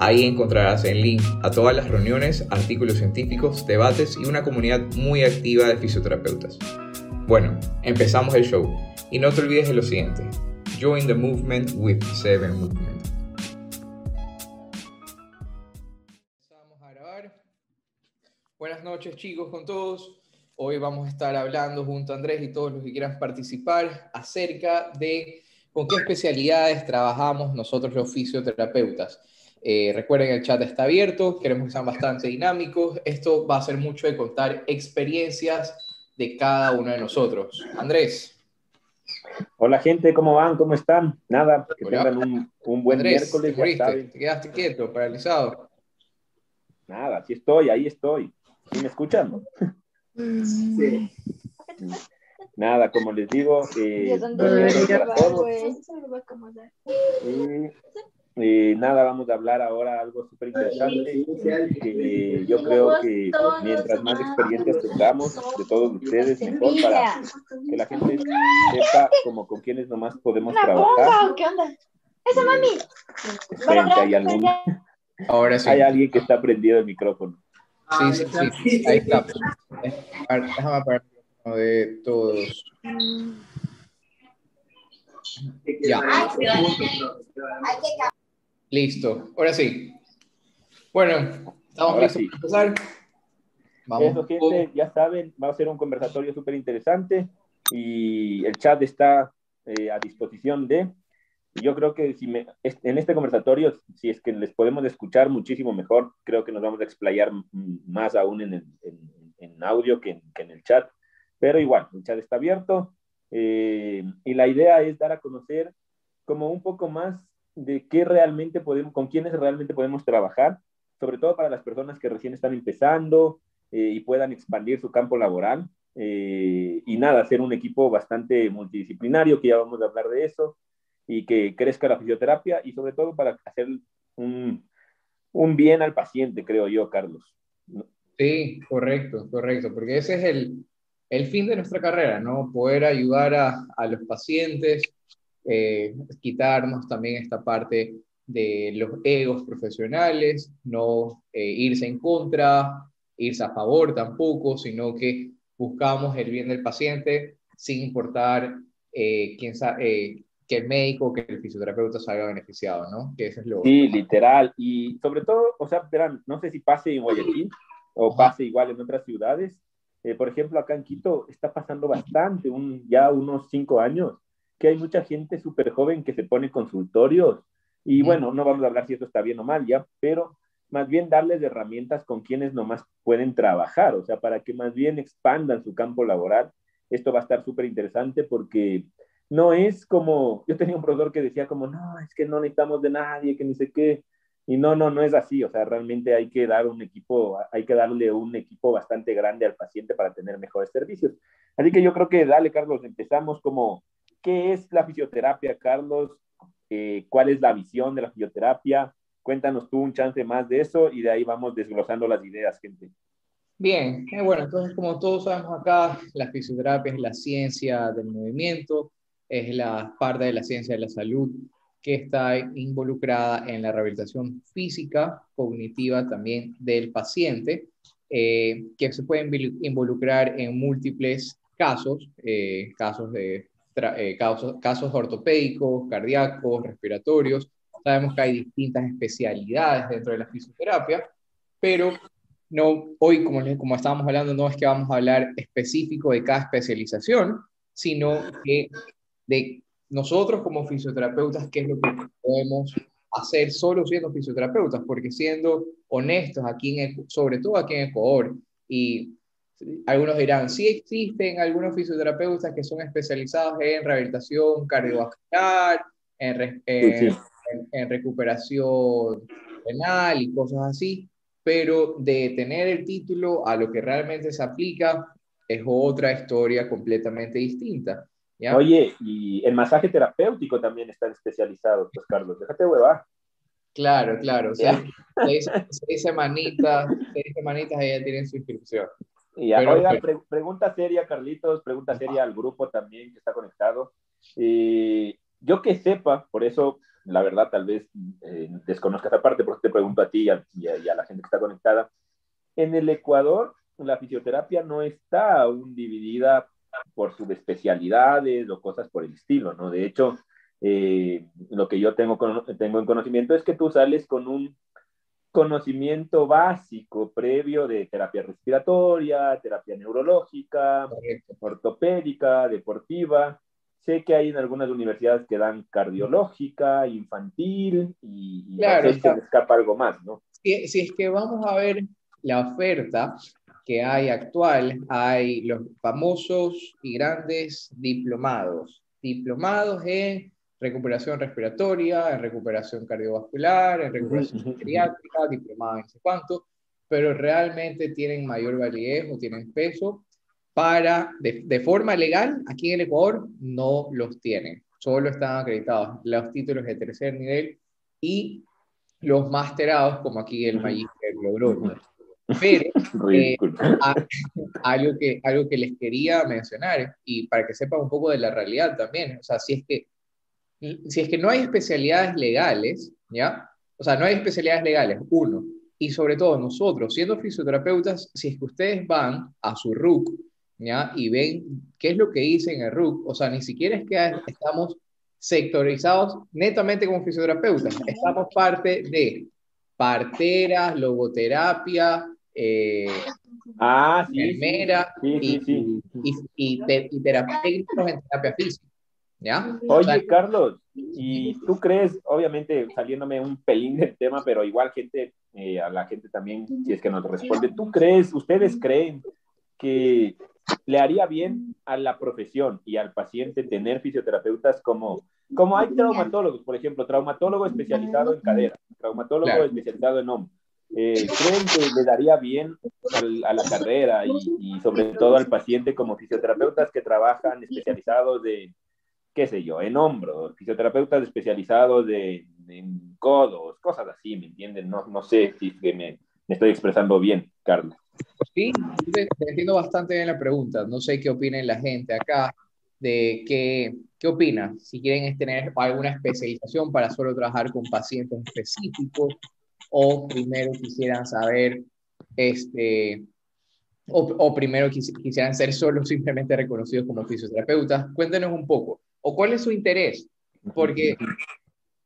Ahí encontrarás el link a todas las reuniones, artículos científicos, debates y una comunidad muy activa de fisioterapeutas. Bueno, empezamos el show y no te olvides de lo siguiente. Join the movement with Seven Movement. Buenas noches chicos con todos. Hoy vamos a estar hablando junto a Andrés y todos los que quieran participar acerca de con qué especialidades trabajamos nosotros los fisioterapeutas. Eh, recuerden, el chat está abierto, queremos que sean bastante dinámicos. Esto va a ser mucho de contar experiencias de cada uno de nosotros. Andrés. Hola gente, ¿cómo van? ¿Cómo están? Nada, que tengan un, un buen Andrés, miércoles. ¿te, ¿Te quedaste quieto, paralizado? Nada, aquí estoy, ahí estoy. ¿Sí me escuchan? Sí. Nada, como les digo, eh, para todos. Eh, eh, nada, vamos a hablar ahora algo súper interesante. que yo creo que mientras más experiencias tengamos de todos ustedes, mejor para que la gente sepa como con quiénes nomás podemos Una trabajar. bomba, ¿qué onda? ¡Esa mami! Hay, algún, Ahora sí. hay alguien que está prendido el micrófono. Sí, sí, sí. Ahí está. Déjame apagar de todos. Ya. Listo. Ahora sí. Bueno, estamos Ahora listos sí. para empezar. Vamos. Eso, gente, ya saben, va a ser un conversatorio súper interesante y el chat está eh, a disposición de. Yo creo que si me, en este conversatorio, si es que les podemos escuchar muchísimo mejor, creo que nos vamos a explayar más aún en, el- en- en audio que en, que en el chat. Pero igual, el chat está abierto eh, y la idea es dar a conocer como un poco más de qué realmente podemos, con quiénes realmente podemos trabajar, sobre todo para las personas que recién están empezando, eh, y puedan expandir su campo laboral. eh, y nada, hacer un equipo bastante multidisciplinario, que ya vamos a hablar de eso, y que crezca la fisioterapia y sobre todo para hacer un, un bien al paciente, creo yo, Carlos. Sí, correcto, correcto, porque ese es el, el fin de nuestra carrera, ¿no? Poder ayudar a, a los pacientes, eh, quitarnos también esta parte de los egos profesionales, no eh, irse en contra, irse a favor tampoco, sino que buscamos el bien del paciente sin importar eh, quién eh, que el médico que el fisioterapeuta salga beneficiado, ¿no? Que eso es lo... Sí, literal. Y sobre todo, o sea, verán, no sé si pase en Guayaquil o pase igual en otras ciudades. Eh, por ejemplo, acá en Quito está pasando bastante, un, ya unos cinco años, que hay mucha gente súper joven que se pone consultorios. Y bueno, no vamos a hablar si esto está bien o mal ya, pero más bien darles herramientas con quienes nomás pueden trabajar, o sea, para que más bien expandan su campo laboral. Esto va a estar súper interesante porque no es como, yo tenía un profesor que decía como, no, es que no necesitamos de nadie, que ni sé qué, y no, no, no es así, o sea, realmente hay que dar un equipo, hay que darle un equipo bastante grande al paciente para tener mejores servicios. Así que yo creo que, dale, Carlos, empezamos como, ¿qué es la fisioterapia, Carlos? Eh, ¿Cuál es la visión de la fisioterapia? Cuéntanos tú un chance más de eso y de ahí vamos desglosando las ideas, gente. Bien, eh, bueno, entonces como todos sabemos acá, la fisioterapia es la ciencia del movimiento, es la parte de la ciencia de la salud que está involucrada en la rehabilitación física, cognitiva también del paciente, eh, que se puede involu- involucrar en múltiples casos, eh, casos, de, eh, casos, casos ortopédicos, cardíacos, respiratorios. Sabemos que hay distintas especialidades dentro de la fisioterapia, pero no, hoy, como, como estábamos hablando, no es que vamos a hablar específico de cada especialización, sino que de nosotros como fisioterapeutas, qué es lo que podemos hacer solo siendo fisioterapeutas, porque siendo honestos, aquí en, Ecu- sobre todo aquí en Ecuador, y algunos dirán, sí existen algunos fisioterapeutas que son especializados en rehabilitación cardiovascular, en, re- en- en- en recuperación penal y cosas así, pero de tener el título a lo que realmente se aplica es otra historia completamente distinta. ¿ya? Oye, y el masaje terapéutico también está especializado, pues Carlos, déjate huevar. Claro, claro. O sea, seis, seis, semanitas, seis semanitas ya tienen su inscripción. Y Pero, oiga, pre pregunta seria, Carlitos, pregunta seria al grupo también que está conectado. Eh, yo que sepa, por eso, la verdad, tal vez eh, desconozca esa parte, por eso te pregunto a ti y a, y, a, y a, la gente que está conectada. En el Ecuador, la fisioterapia no está aún dividida por subespecialidades o cosas por el estilo, ¿no? De hecho, eh, lo que yo tengo, tengo en conocimiento es que tú sales con un conocimiento básico previo de terapia respiratoria, terapia neurológica, Correcto. ortopédica, deportiva. Sé que hay en algunas universidades que dan cardiológica, infantil y, y claro, se escapa algo más, ¿no? Si, si es que vamos a ver la oferta que hay actual, hay los famosos y grandes diplomados. Diplomados en recuperación respiratoria, en recuperación cardiovascular, en recuperación geriátrica, diplomado en sé cuánto, pero realmente tienen mayor validez o tienen peso para, de, de, forma legal, aquí en el Ecuador no los tienen, solo están acreditados los títulos de tercer nivel y los masterados, como aquí el Magister logró. Pero eh, a, algo, que, algo que les quería mencionar, y para que sepan un poco de la realidad también, o sea, si es que si es que no hay especialidades legales, ¿ya? O sea, no hay especialidades legales, uno. Y sobre todo nosotros, siendo fisioterapeutas, si es que ustedes van a su RUC, ¿ya? Y ven qué es lo que dice en el RUC, o sea, ni siquiera es que estamos sectorizados netamente como fisioterapeutas, estamos parte de parteras, logoterapia, eh, ah, sí, enfermera sí, sí, sí, y, y, y, y terapeutas en terapia física. ¿Ya? Oye, o sea, Carlos, ¿y tú crees, obviamente saliéndome un pelín del tema, pero igual gente, eh, a la gente también, si es que nos responde, ¿tú crees, ustedes creen que le haría bien a la profesión y al paciente tener fisioterapeutas como, como hay traumatólogos, por ejemplo, traumatólogo especializado en cadera, traumatólogo claro. especializado en hombro? Eh, ¿Creen que le daría bien al, a la carrera y, y sobre todo al paciente como fisioterapeutas que trabajan especializados de qué sé yo, en hombros, fisioterapeutas especializados de, en codos, cosas así, ¿me entienden? No, no sé si me, me, estoy expresando bien, Carlos. Sí, te, te entiendo bastante bien la pregunta. No sé qué opinen la gente acá, de qué, qué opinan. Si quieren tener alguna especialización para solo trabajar con pacientes específicos o primero quisieran saber, este, o, o primero quis, quisieran ser solo simplemente reconocidos como fisioterapeutas. Cuéntenos un poco o cuál es su interés. Porque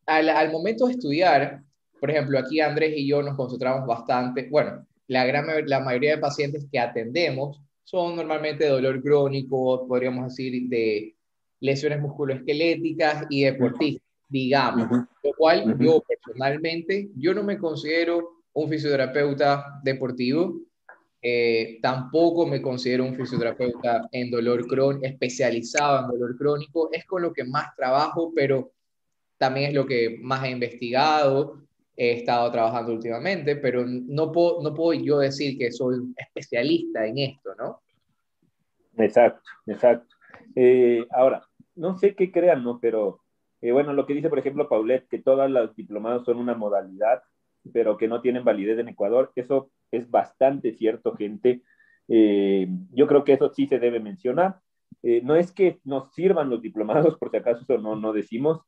al, al, momento de estudiar, por ejemplo, aquí Andrés y yo nos concentramos bastante, bueno, la, gran, la mayoría de pacientes que atendemos son normalmente de dolor crónico, podríamos decir, de lesiones musculoesqueléticas y deportistas, digamos. Uh -huh. Lo cual uh -huh. yo personalmente, yo no me considero un fisioterapeuta deportivo, eh, tampoco me considero un fisioterapeuta en dolor crónico, especializado en dolor crónico. Es con lo que más trabajo, pero también es lo que más he investigado. He estado trabajando últimamente, pero no puedo, no puedo yo decir que soy especialista en esto, ¿no? Exacto, exacto. Eh, ahora, no sé qué crean, ¿no? Pero eh, bueno, lo que dice, por ejemplo, Paulette, que todas las diplomados son una modalidad, pero que no tienen validez en Ecuador, eso es bastante cierto, gente. Eh, yo creo que eso sí se debe mencionar. Eh, no es que nos sirvan los diplomados, por si acaso eso no, no decimos,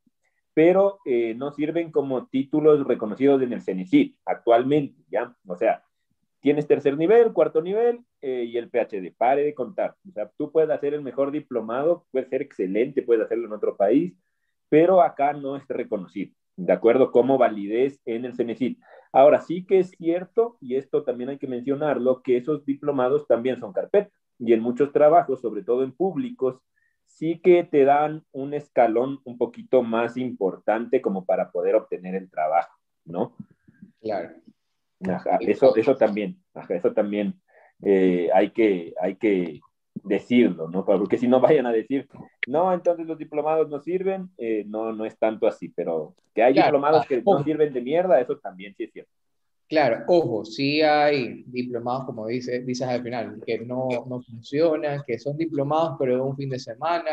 pero eh, no sirven como títulos reconocidos en el CENESID actualmente, ¿ya? O sea, tienes tercer nivel, cuarto nivel eh, y el PhD, pare de contar. O sea, tú puedes hacer el mejor diplomado, puede ser excelente, puedes hacerlo en otro país, pero acá no es reconocido, ¿de acuerdo? Como validez en el CENESID. Ahora sí que es cierto, y esto también hay que mencionarlo, que esos diplomados también son carpetas. Y en muchos trabajos, sobre todo en públicos, sí que te dan un escalón un poquito más importante como para poder obtener el trabajo, ¿no? Claro. Ajá, eso, eso también, ajá, eso también eh, hay, que, hay que decirlo, ¿no? Porque si no vayan a decir, no, entonces los diplomados no sirven, eh, no, no es tanto así, pero que hay diplomados que no sirven de mierda, eso también sí es cierto. Claro, ojo, sí hay diplomados, como dice, dices al final, que no, no funcionan, que son diplomados pero de un fin de semana.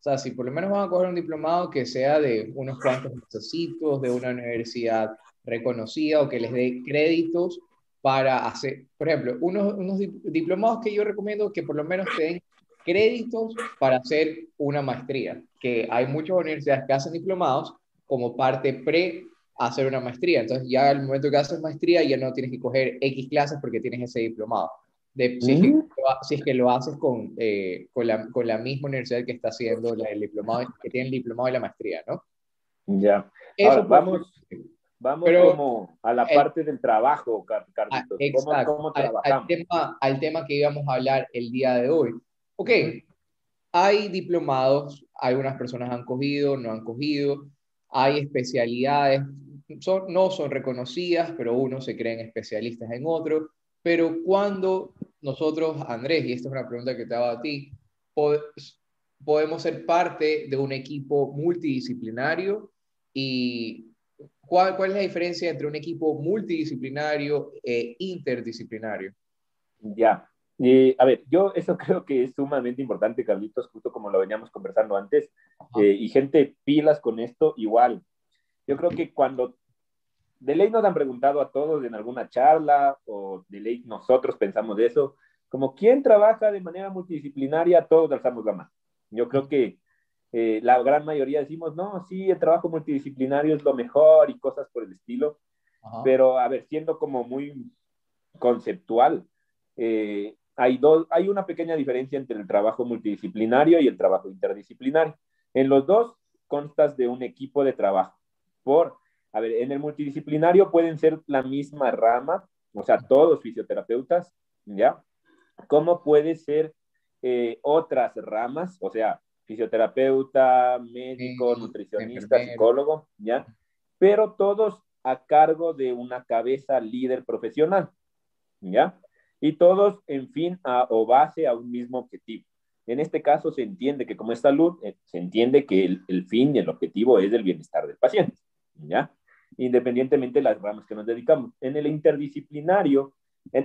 O sea, si por lo menos van a coger un diplomado que sea de unos cuantos necesitos, de una universidad reconocida o que les dé créditos para hacer, por ejemplo, unos, unos diplomados que yo recomiendo que por lo menos te den créditos para hacer una maestría, que hay muchas universidades que hacen diplomados como parte pre hacer una maestría. Entonces ya al momento que haces maestría ya no tienes que coger X clases porque tienes ese diplomado. De, si, es que, mm. si, es que, lo haces con, eh, con, la, con, la, misma universidad que está haciendo el diplomado, que tiene el diplomado y la maestría, ¿no? Ya. Ahora, vamos, vamos como a la parte del trabajo, Carlitos. Ah, exacto, ¿Cómo, trabajamos? Al, tema, al tema que íbamos a hablar el día de hoy. Ok, hay diplomados, algunas personas han cogido, no han cogido, hay especialidades son, no son reconocidas, pero uno se creen especialistas en otro. Pero cuando nosotros, Andrés, y esta es una pregunta que te hago a ti, podemos ser parte de un equipo multidisciplinario y ¿cuál, cuál es la diferencia entre un equipo multidisciplinario e interdisciplinario? Ya, a ver, yo eso creo que es sumamente importante, Carlitos, justo como lo veníamos conversando antes, eh, y gente pilas con esto igual. Yo creo que cuando de ley nos han preguntado a todos en alguna charla o de ley nosotros pensamos de eso, como quién trabaja de manera multidisciplinaria, todos alzamos la mano. Yo creo que eh, la gran mayoría decimos, no, sí, el trabajo multidisciplinario es lo mejor y cosas por el estilo, pero a ver, siendo como muy conceptual, eh, hay, dos, hay una pequeña diferencia entre el trabajo multidisciplinario y el trabajo interdisciplinario. En los dos constas de un equipo de trabajo por a ver, en el multidisciplinario pueden ser la misma rama, o sea, todos fisioterapeutas, ¿ya? ¿Cómo puede ser eh, otras ramas? O sea, fisioterapeuta, médico, nutricionista, psicólogo, ¿ya? Pero todos a cargo de una cabeza líder profesional, ¿ya? Y todos, en fin, a, o base a un mismo objetivo. En este caso se entiende que como es salud, eh, se entiende que el, el fin y el objetivo es el bienestar del paciente, ¿ya? independientemente de las ramas que nos dedicamos. En el interdisciplinario,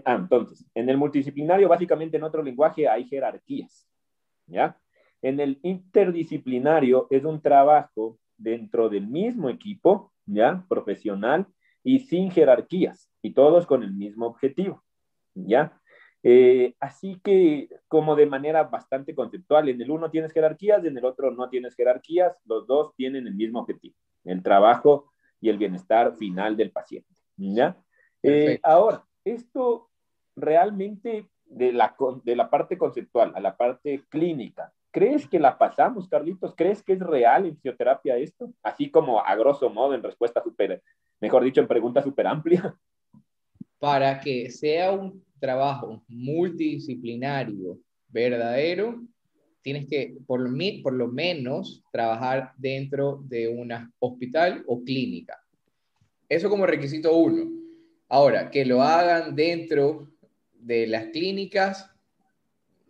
ah, entonces, en el multidisciplinario, básicamente en otro lenguaje hay jerarquías, ¿ya? En el interdisciplinario es un trabajo dentro del mismo equipo, ¿ya? Profesional y sin jerarquías, y todos con el mismo objetivo, ¿ya? Eh, así que, como de manera bastante conceptual, en el uno tienes jerarquías, en el otro no tienes jerarquías, los dos tienen el mismo objetivo, el trabajo y el bienestar final del paciente. ¿ya? Eh, ahora, esto realmente de la, de la parte conceptual a la parte clínica, ¿crees que la pasamos, Carlitos? ¿Crees que es real en fisioterapia esto? Así como a grosso modo, en respuesta súper, mejor dicho, en pregunta súper amplia. Para que sea un trabajo multidisciplinario verdadero, tienes que por por lo menos trabajar dentro de un hospital o clínica. Eso como requisito uno. Ahora, que lo hagan dentro de las clínicas,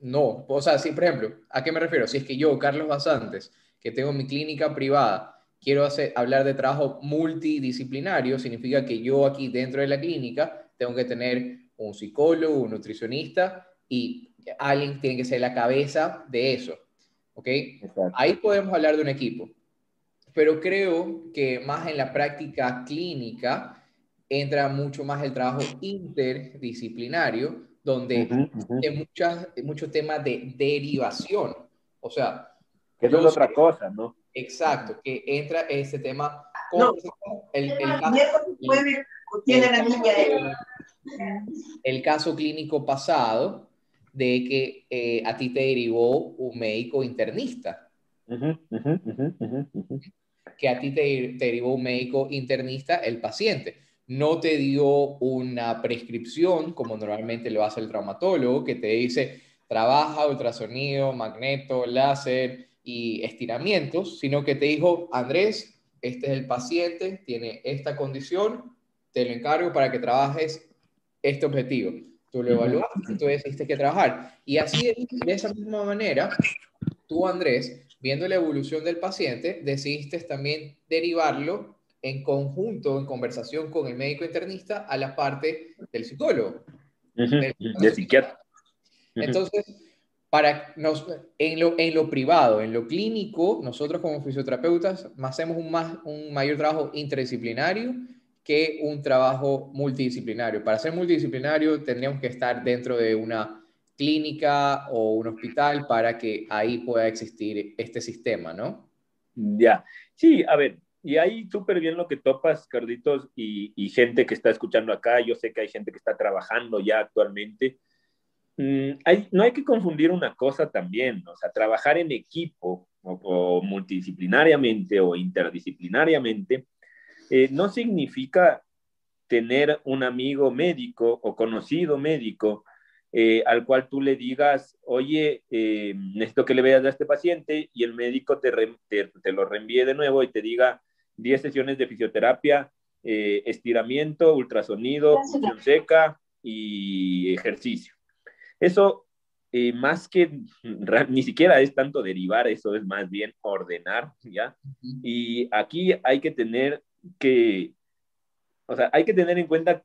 no. O sea, si, por ejemplo, ¿a qué me refiero? Si es que yo, Carlos Basantes, que tengo mi clínica privada, quiero hacer, hablar de trabajo multidisciplinario, significa que yo aquí dentro de la clínica tengo que tener un psicólogo, un nutricionista y alguien tiene que ser la cabeza de eso. ¿Ok? Ahí podemos hablar de un equipo. Pero creo que más en la práctica clínica entra mucho más el trabajo interdisciplinario, donde hay muchas, muchos temas de derivación. O sea, que es otra cosa, ¿no? Exacto, que entra ese tema. el, el, caso, el caso clínico pasado, de que eh, a ti te derivó un médico internista. Que a ti te, derivó un médico internista el paciente. No te dio una prescripción, como normalmente lo hace el traumatólogo, que te dice trabaja ultrasonido, magneto, láser y estiramientos, sino que te dijo, Andrés, este es el paciente, tiene esta condición, te lo encargo para que trabajes este objetivo. tú lo evaluaste y tú decidiste que trabajar. Y así, de esa misma manera, tú, Andrés, viendo la evolución del paciente, decidiste también derivarlo en conjunto, en conversación con el médico internista, a la parte del psicólogo. De psiquiatra. Entonces, para nos, en, lo, en lo privado, en lo clínico, nosotros como fisioterapeutas hacemos un, más, un mayor trabajo interdisciplinario que un trabajo multidisciplinario. Para ser multidisciplinario tendríamos que estar dentro de una clínica o un hospital para que ahí pueda existir este sistema, ¿no? Ya, sí, a ver, y ahí súper bien lo que topas, Carditos, y, y, gente que está escuchando acá, yo sé que hay gente que está trabajando ya actualmente. Mm, hay, no hay que confundir una cosa también, o sea, trabajar en equipo o, o multidisciplinariamente o interdisciplinariamente eh, no significa tener un amigo médico o conocido médico eh, al cual tú le digas, oye, eh, necesito que le veas a este paciente y el médico te, te, lo reenvíe de nuevo y te diga 10 sesiones de fisioterapia, eh, estiramiento, ultrasonido, función seca y ejercicio. Eso, más que ni siquiera es tanto derivar, eso es más bien ordenar, ¿ya? Y aquí hay que tener que, o sea, hay que tener en cuenta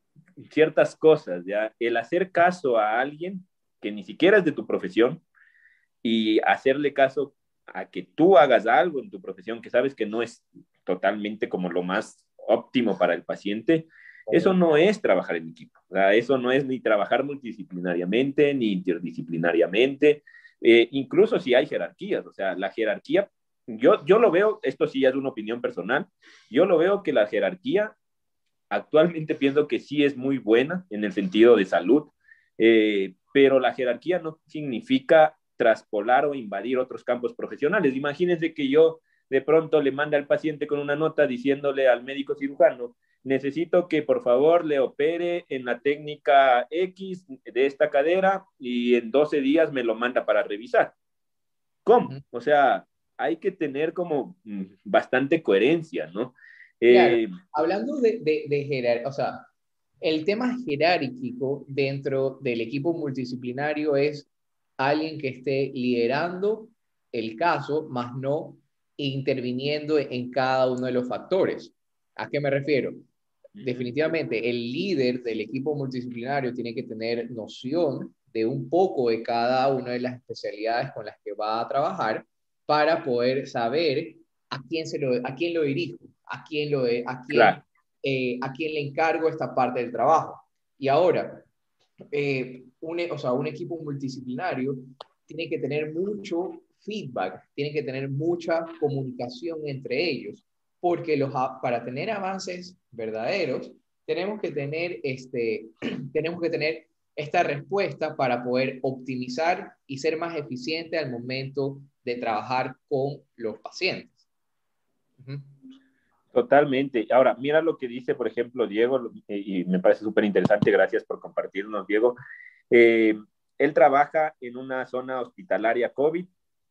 ciertas cosas, ¿ya? El hacer caso a alguien que ni siquiera es de tu profesión y hacerle caso a que tú hagas algo en tu profesión que sabes que no es totalmente como lo más óptimo para el paciente, eso no es trabajar en equipo, o sea, eso no es ni trabajar multidisciplinariamente ni interdisciplinariamente, eh, incluso si hay jerarquías, o sea, la jerarquía, yo, yo lo veo, esto sí es una opinión personal, yo lo veo que la jerarquía Actualmente pienso que sí es muy buena en el sentido de salud, eh, pero la jerarquía no significa traspolar o invadir otros campos profesionales. Imagínense que yo de pronto le mande al paciente con una nota diciéndole al médico cirujano, necesito que por favor le opere en la técnica X de esta cadera y en 12 días me lo manda para revisar. ¿Cómo? O sea, hay que tener como mm, bastante coherencia, ¿no? Eh, hablando de, de, jerarquía, o sea, el tema jerárquico dentro del equipo multidisciplinario es alguien que esté liderando el caso, más no interviniendo en cada uno de los factores. ¿A qué me refiero? Definitivamente, el líder del equipo multidisciplinario tiene que tener noción de un poco de cada una de las especialidades con las que va a trabajar para poder saber a quién, se lo, a quién lo dirijo a quién, lo, a quién, eh, a quién le encargo esta parte del trabajo. Y ahora, eh, un, o sea, un equipo multidisciplinario tiene que tener mucho feedback, tiene que tener mucha comunicación entre ellos, porque los, para tener avances verdaderos, tenemos que tener, este, tenemos que tener esta respuesta para poder optimizar y ser más eficiente al momento de trabajar con los pacientes. Totalmente. Ahora, mira lo que dice, por ejemplo, Diego, y me parece súper interesante, gracias por compartirnos, Diego. Eh, él trabaja en una zona hospitalaria COVID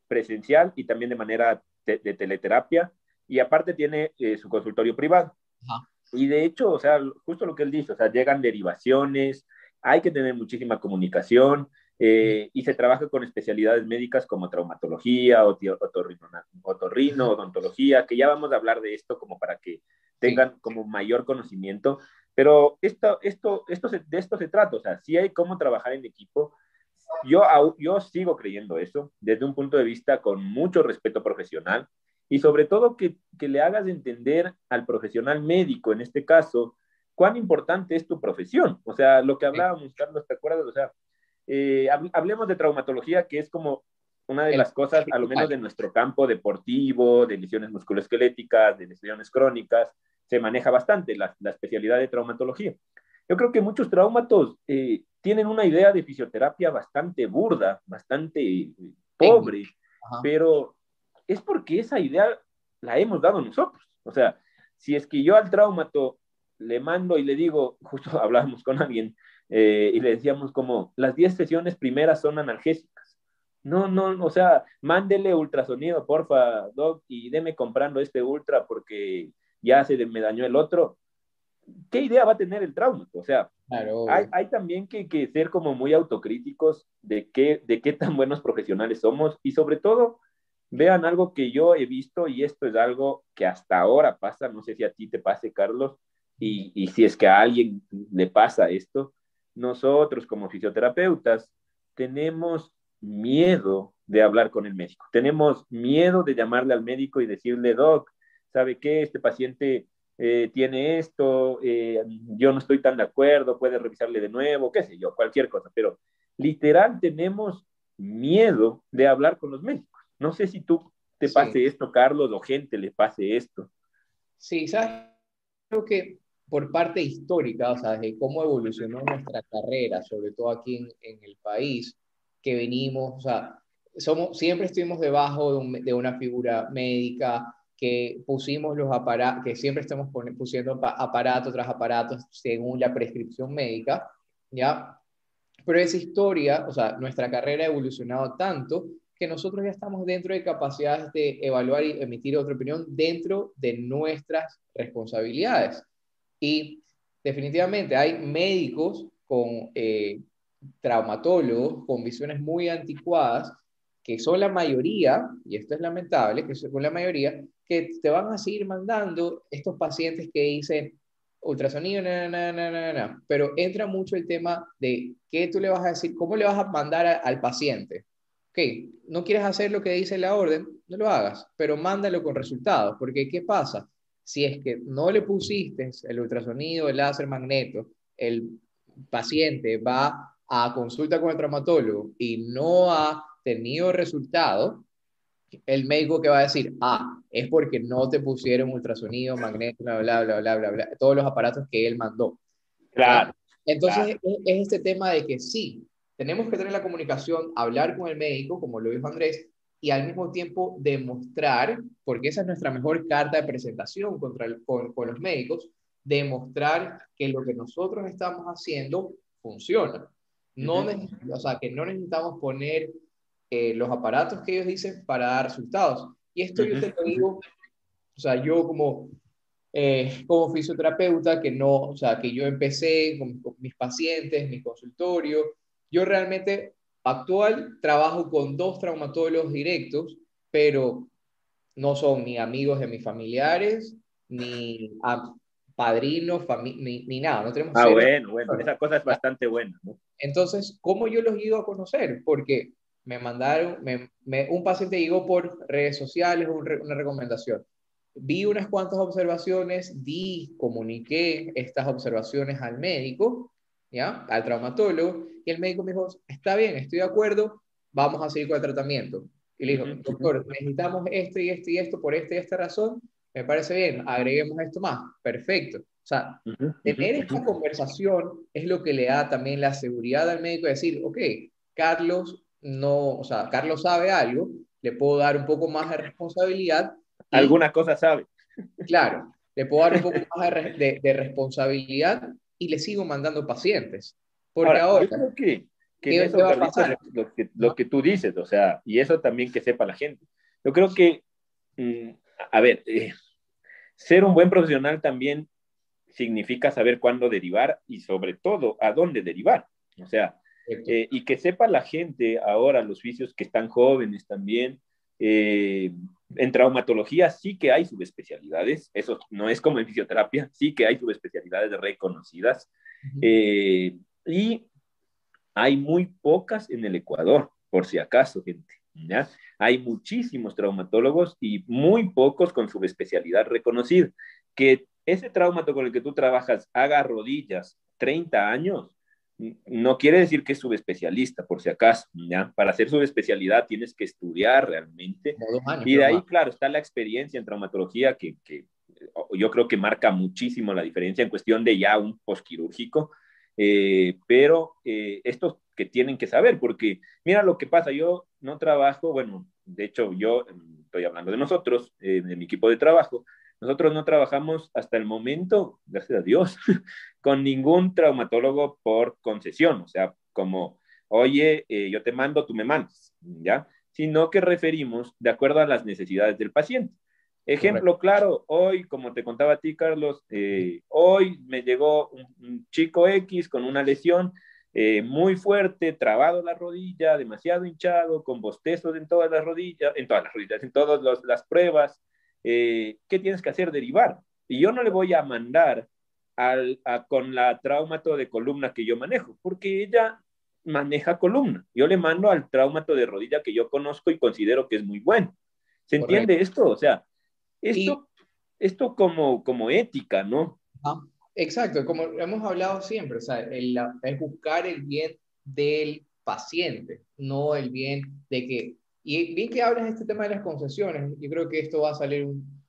presencial y también de manera de teleterapia, y aparte tiene eh, su consultorio privado. Y de hecho, o sea, justo lo que él dice, o sea, llegan derivaciones, hay que tener muchísima comunicación, eh, y se trabaja con especialidades médicas como traumatología, otorrino, odontología, que ya vamos a hablar de esto como para que tengan como mayor conocimiento. Pero esto, esto, esto de esto se trata, o sea, si hay cómo trabajar en equipo. Yo, yo sigo creyendo eso desde un punto de vista con mucho respeto profesional y sobre todo que, que le hagas entender al profesional médico, en este caso, cuán importante es tu profesión. O sea, lo que hablábamos, Carlos, ¿te acuerdas? O sea, eh, hablemos de traumatología, que es como una de las cosas, a lo menos de nuestro campo deportivo, de lesiones musculoesqueléticas, de lesiones crónicas, se maneja bastante la, especialidad de traumatología. Yo creo que muchos traumatos eh, tienen una idea de fisioterapia bastante burda, bastante eh, pobre, pero es porque esa idea la hemos dado nosotros. O sea, si es que yo al traumato le mando y le digo, justo hablábamos con alguien, eh, y le decíamos como, las 10 sesiones primeras son analgésicas. No, no, o sea, mándele ultrasonido, porfa, doc, y deme comprando este ultra porque ya se me dañó el otro. ¿Qué idea va a tener el trauma? O sea, hay, hay, también que, que, ser como muy autocríticos de qué, de qué tan buenos profesionales somos y sobre todo vean algo que yo he visto y esto es algo que hasta ahora pasa, no sé si a ti te pase, Carlos, y, y si es que a alguien le pasa esto, nosotros como fisioterapeutas tenemos miedo de hablar con el médico, tenemos miedo de llamarle al médico y decirle, doc, ¿sabe qué? Este paciente eh, tiene esto, eh, yo no estoy tan de acuerdo, puede revisarle de nuevo, qué sé yo, cualquier cosa, pero literal tenemos miedo de hablar con los médicos. No sé si tú te pase esto, Carlos, o gente le pase esto. Sí, ¿sabes? Creo que por parte histórica, o sea, de cómo evolucionó nuestra carrera, sobre todo aquí en, en el país, que venimos, o sea, somos, siempre estuvimos debajo de, de una figura médica, que pusimos los aparatos, que siempre estamos pusiendo aparatos tras aparatos según la prescripción médica, ¿ya? Pero esa historia, o sea, nuestra carrera ha evolucionado tanto que nosotros ya estamos dentro de capacidades de evaluar y emitir otra opinión dentro de nuestras responsabilidades. Y definitivamente hay médicos con eh, traumatólogos con visiones muy anticuadas, que son la mayoría, y esto es lamentable, que son la mayoría, que te van a seguir mandando estos pacientes que dicen ultrasonido, pero entra mucho el tema de qué tú le vas a decir, cómo le vas a mandar al paciente. Ok, no quieres hacer lo que dice la orden, no lo hagas, pero mándalo con resultados, porque ¿qué pasa? Si es que no le pusiste el ultrasonido, el láser magneto, el paciente va a consulta con el traumatólogo y no ha tenido resultado, el médico que va a decir, ah, es porque no te pusieron ultrasonido, magneto, bla, bla, bla, bla, bla, bla, todos los aparatos que él mandó. Claro. Entonces es este tema de que sí, tenemos que tener la comunicación, hablar con el médico, como lo dijo Andrés, y al mismo tiempo demostrar, porque esa es nuestra mejor carta de presentación contra con, los médicos, demostrar que lo que nosotros estamos haciendo funciona. No o sea, que no necesitamos poner eh, los aparatos que ellos dicen para dar resultados. Y esto yo te lo digo, o sea, yo como, eh, como fisioterapeuta, que no, o sea, que yo empecé con, con mis pacientes, mi consultorio, yo realmente actual trabajo con dos traumatólogos directos, pero no son ni amigos de mis familiares, ni padrinos, ni, ni, nada. No tenemos ah, bueno, bueno, esa cosa es bastante buena. Entonces, ¿cómo yo los iba a conocer? Porque me mandaron, me, un paciente llegó por redes sociales, una recomendación. Vi unas cuantas observaciones, di, comuniqué estas observaciones al médico ¿ya? Al traumatólogo, y el médico me dijo, está bien, estoy de acuerdo, vamos a seguir con el tratamiento. Y le dijo, doctor, necesitamos esto y esto y esto por esta y esta razón, me parece bien, agreguemos esto más, perfecto. O sea, tener esta conversación es lo que le da también la seguridad al médico de decir, ok, Carlos no, o sea, Carlos sabe algo, le puedo dar un poco más de responsabilidad. Alguna cosa sabe. Claro, le puedo dar un poco más de, de responsabilidad y le sigo mandando pacientes. Porque ahora, yo creo que, que eso va a pasar? Lo, que, lo que tú dices, o sea, y eso también que sepa la gente. Yo creo que, mm, a ver, eh, ser un buen profesional también significa saber cuándo derivar y sobre todo a dónde derivar. O sea, eh, y que sepa la gente ahora, los vicios que están jóvenes también, eh, en traumatología sí que hay subespecialidades, eso no es como en fisioterapia, sí que hay subespecialidades reconocidas eh, y hay muy pocas en el Ecuador, por si acaso, gente. ¿ya? Hay muchísimos traumatólogos y muy pocos con subespecialidad reconocida. Que ese traumato con el que tú trabajas haga rodillas 30 años, no quiere decir que es subespecialista, por si acaso, ¿ya? Para hacer subespecialidad tienes que estudiar realmente. y de ahí, claro, está la experiencia en traumatología que, que, yo creo que marca muchísimo la diferencia en cuestión de ya un posquirúrgico, eh, pero eh, estos que tienen que saber, porque mira lo que pasa, yo no trabajo, bueno, de hecho yo estoy hablando de nosotros, eh, de mi equipo de trabajo, nosotros no trabajamos hasta el momento, gracias a Dios, con ningún traumatólogo por concesión, o sea, como, oye, eh, yo te mando, tú me mandas, ¿ya? Sino que referimos de acuerdo a las necesidades del paciente. Ejemplo claro, hoy, como te contaba a ti, Carlos, eh, hoy me llegó un, chico X con una lesión eh, muy fuerte, trabado la rodilla, demasiado hinchado, con bostezos en todas las rodillas, en todas las rodillas, en todas las pruebas. Eh, ¿Qué tienes que hacer? Derivar. Y yo no le voy a mandar al, con la traumato de columna que yo manejo, porque ella maneja columna. Yo le mando al traumato de rodilla que yo conozco y considero que es muy bueno. ¿Se entiende esto? O sea, esto, esto como, como ética, ¿no? exacto, como hemos hablado siempre, o sea, es buscar el bien del paciente, no el bien de que... Y bien que hablas de este tema de las concesiones, yo creo que esto va a salir un,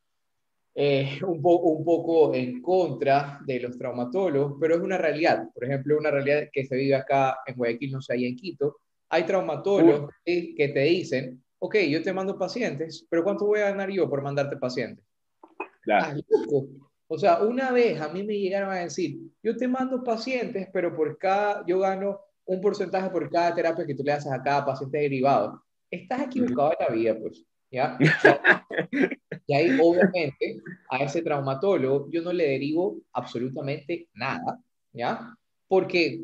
eh, un, un, poco en contra de los traumatólogos, pero es una realidad. Por ejemplo, una realidad que se vive acá en Guayaquil, no sé, ahí en Quito. Hay traumatólogos que te dicen, ok, yo te mando pacientes, pero ¿cuánto voy a ganar yo por mandarte pacientes? Claro. O sea, una vez a mí me llegaron a decir, yo te mando pacientes, pero por cada, yo gano un porcentaje por cada terapia que tú le haces a cada paciente derivado. Estás equivocado en la vida, pues. ¿Ya? y ahí, obviamente, a ese traumatólogo yo no le derivo absolutamente nada, ¿ya? Porque,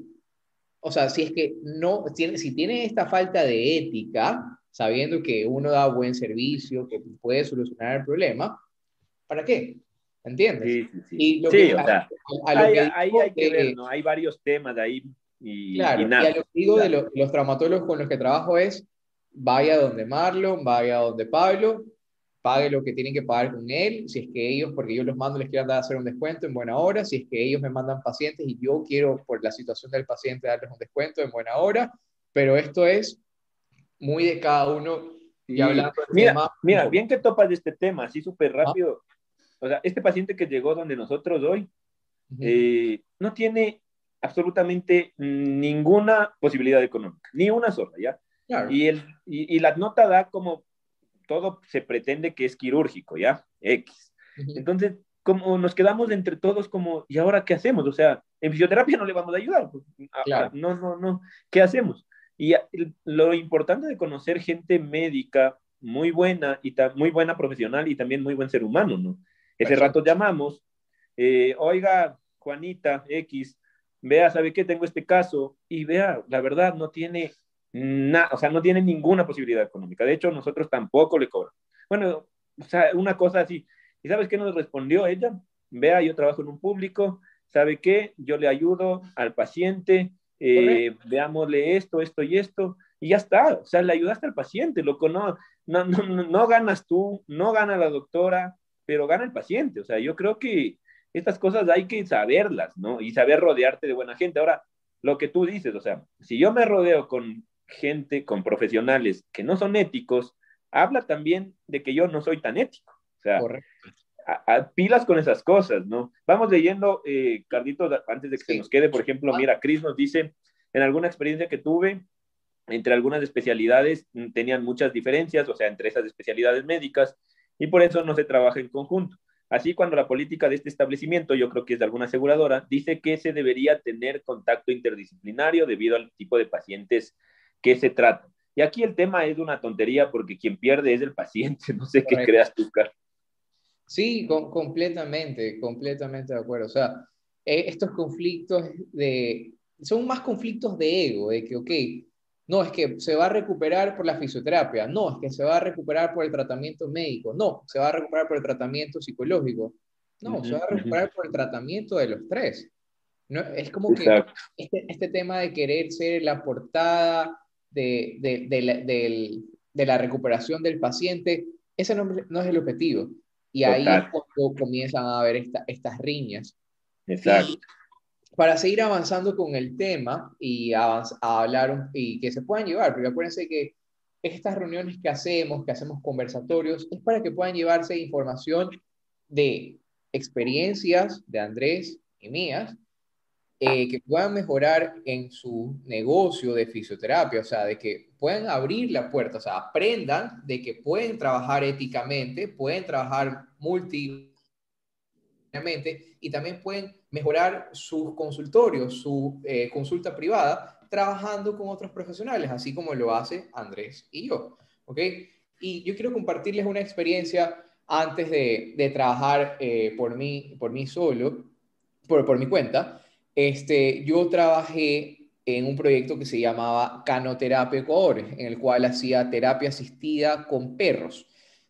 o sea, si es que no, tiene, si tiene esta falta de ética, sabiendo que uno da buen servicio, que puede solucionar el problema, ¿para qué? ¿Entiendes? Sí, sí, sí. Y lo que, o sea, ahí, hay que ver, ¿no? Hay varios temas de ahí y, claro, y nada. Y a lo que digo de los traumatólogos con los que trabajo es, vaya donde Marlon, vaya donde Pablo, pague lo que tienen que pagar con él, si es que ellos, porque yo los mando, les quiero dar hacer un descuento en buena hora, si es que ellos me mandan pacientes y yo quiero, por la situación del paciente, darles un descuento en buena hora, pero esto es muy de cada uno. Y hablando mira, mira, bien que topas de este tema, así súper rápido. O sea, este paciente que llegó donde nosotros hoy eh, no tiene absolutamente ninguna posibilidad económica, ni una sola, ¿ya? Y, el, y, la nota da como todo se pretende que es quirúrgico, ¿ya? X. Entonces, como nos quedamos entre todos como, ¿y ahora qué hacemos? O sea, en fisioterapia no le vamos a ayudar. Pues, no, no, no. ¿Qué hacemos? Y lo importante de conocer gente médica muy buena y muy buena profesional y también muy buen ser humano, ¿no? Ese rato llamamos, eh, oiga, Juanita X, vea, ¿sabe qué? Tengo este caso y vea, la verdad no tiene nada, o sea, no tiene ninguna posibilidad económica. De hecho, nosotros tampoco le cobramos. Bueno, o sea, una cosa así. ¿Y sabes qué nos respondió ella? Vea, yo trabajo en un público, ¿sabe qué? Yo le ayudo al paciente, eh, veámosle esto, esto y esto, y ya está, o sea, le ayudaste al paciente, loco, no, no, no, no ganas tú, no gana la doctora, pero gana el paciente, o sea, yo creo que estas cosas hay que saberlas, ¿no? Y saber rodearte de buena gente. Ahora, lo que tú dices, o sea, si yo me rodeo con gente, con profesionales que no son éticos, habla también de que yo no soy tan ético. O sea, a, pilas con esas cosas, ¿no? Vamos leyendo, eh, Carlitos, antes de que se nos quede, por ejemplo, mira, Cris nos dice, en alguna experiencia que tuve, entre algunas especialidades mm, tenían muchas diferencias, o sea, entre esas especialidades médicas, y por eso no se trabaja en conjunto. Así, cuando la política de este establecimiento, yo creo que es de alguna aseguradora, dice que se debería tener contacto interdisciplinario debido al tipo de pacientes que se tratan. Y aquí el tema es una tontería porque quien pierde es el paciente, no sé qué creas tú, Carlos. Sí, completamente, completamente de acuerdo. O sea, eh, estos conflictos de, son más conflictos de ego, de que, ok, no, es que se va a recuperar por la fisioterapia, no, es que se va a recuperar por el tratamiento médico, no, se va a recuperar por el tratamiento psicológico, no, se va a recuperar por el tratamiento de los tres. No, es como que este, este, tema de querer ser la portada de, de, de, la, de la recuperación del paciente, ese no, no es el objetivo. Y ahí es cuando comienzan a haber estas riñas. Exacto. para seguir avanzando con el tema y a, hablar y que se puedan llevar, porque acuérdense que estas reuniones que hacemos, que hacemos conversatorios, es para que puedan llevarse información de experiencias de Andrés y mías, eh, que puedan mejorar en su negocio de fisioterapia, o sea, de que puedan abrir la puerta, o aprendan de que pueden trabajar éticamente, pueden trabajar multi y también pueden mejorar sus consultorios, su eh, consulta privada, trabajando con otros profesionales, así como lo hace Andrés y yo, ¿ok? Y yo quiero compartirles una experiencia antes de, trabajar eh, por, mí, por mí solo, por mi cuenta, este, yo trabajé en un proyecto que se llamaba Canoterapia Ecuador, en el cual hacía terapia asistida con perros,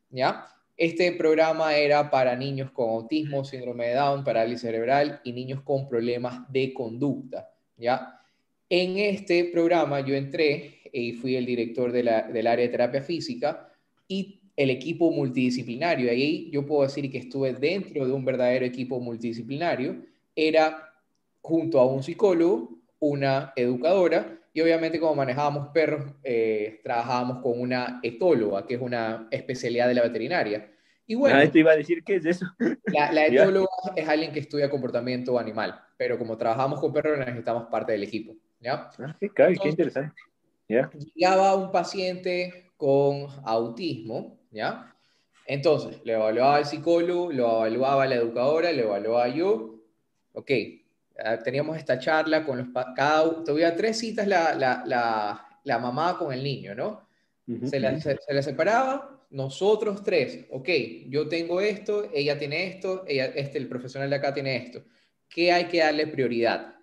¿ya? Este programa era para niños con autismo, síndrome de Down, parálisis cerebral y niños con problemas de conducta, ¿ya? En este programa yo entré y fui el director del área de terapia física y el equipo multidisciplinario. Ahí yo puedo decir que estuve dentro de un verdadero equipo multidisciplinario. Era junto a un psicólogo, una educadora y obviamente como manejábamos perros, eh, trabajábamos con una etóloga, que es una especialidad de la veterinaria. Y bueno, ah, te iba a decir qué es eso. La, etóloga es alguien que estudia comportamiento animal, pero como trabajamos con perros necesitamos parte del equipo. ¿ya? Ah, sí, qué interesante. ¿Ya? Llegaba un paciente con autismo, ¿ya? Entonces, le evaluaba el psicólogo, lo evaluaba la educadora, le evaluaba yo. Ok, Ah, teníamos esta charla con los, cada, todavía tres citas la, la, la, la, mamá con el niño, ¿no? se, la, se, separaba, nosotros tres, ok, yo tengo esto, ella tiene esto, ella, este, el profesional de acá tiene esto. ¿Qué hay que darle prioridad?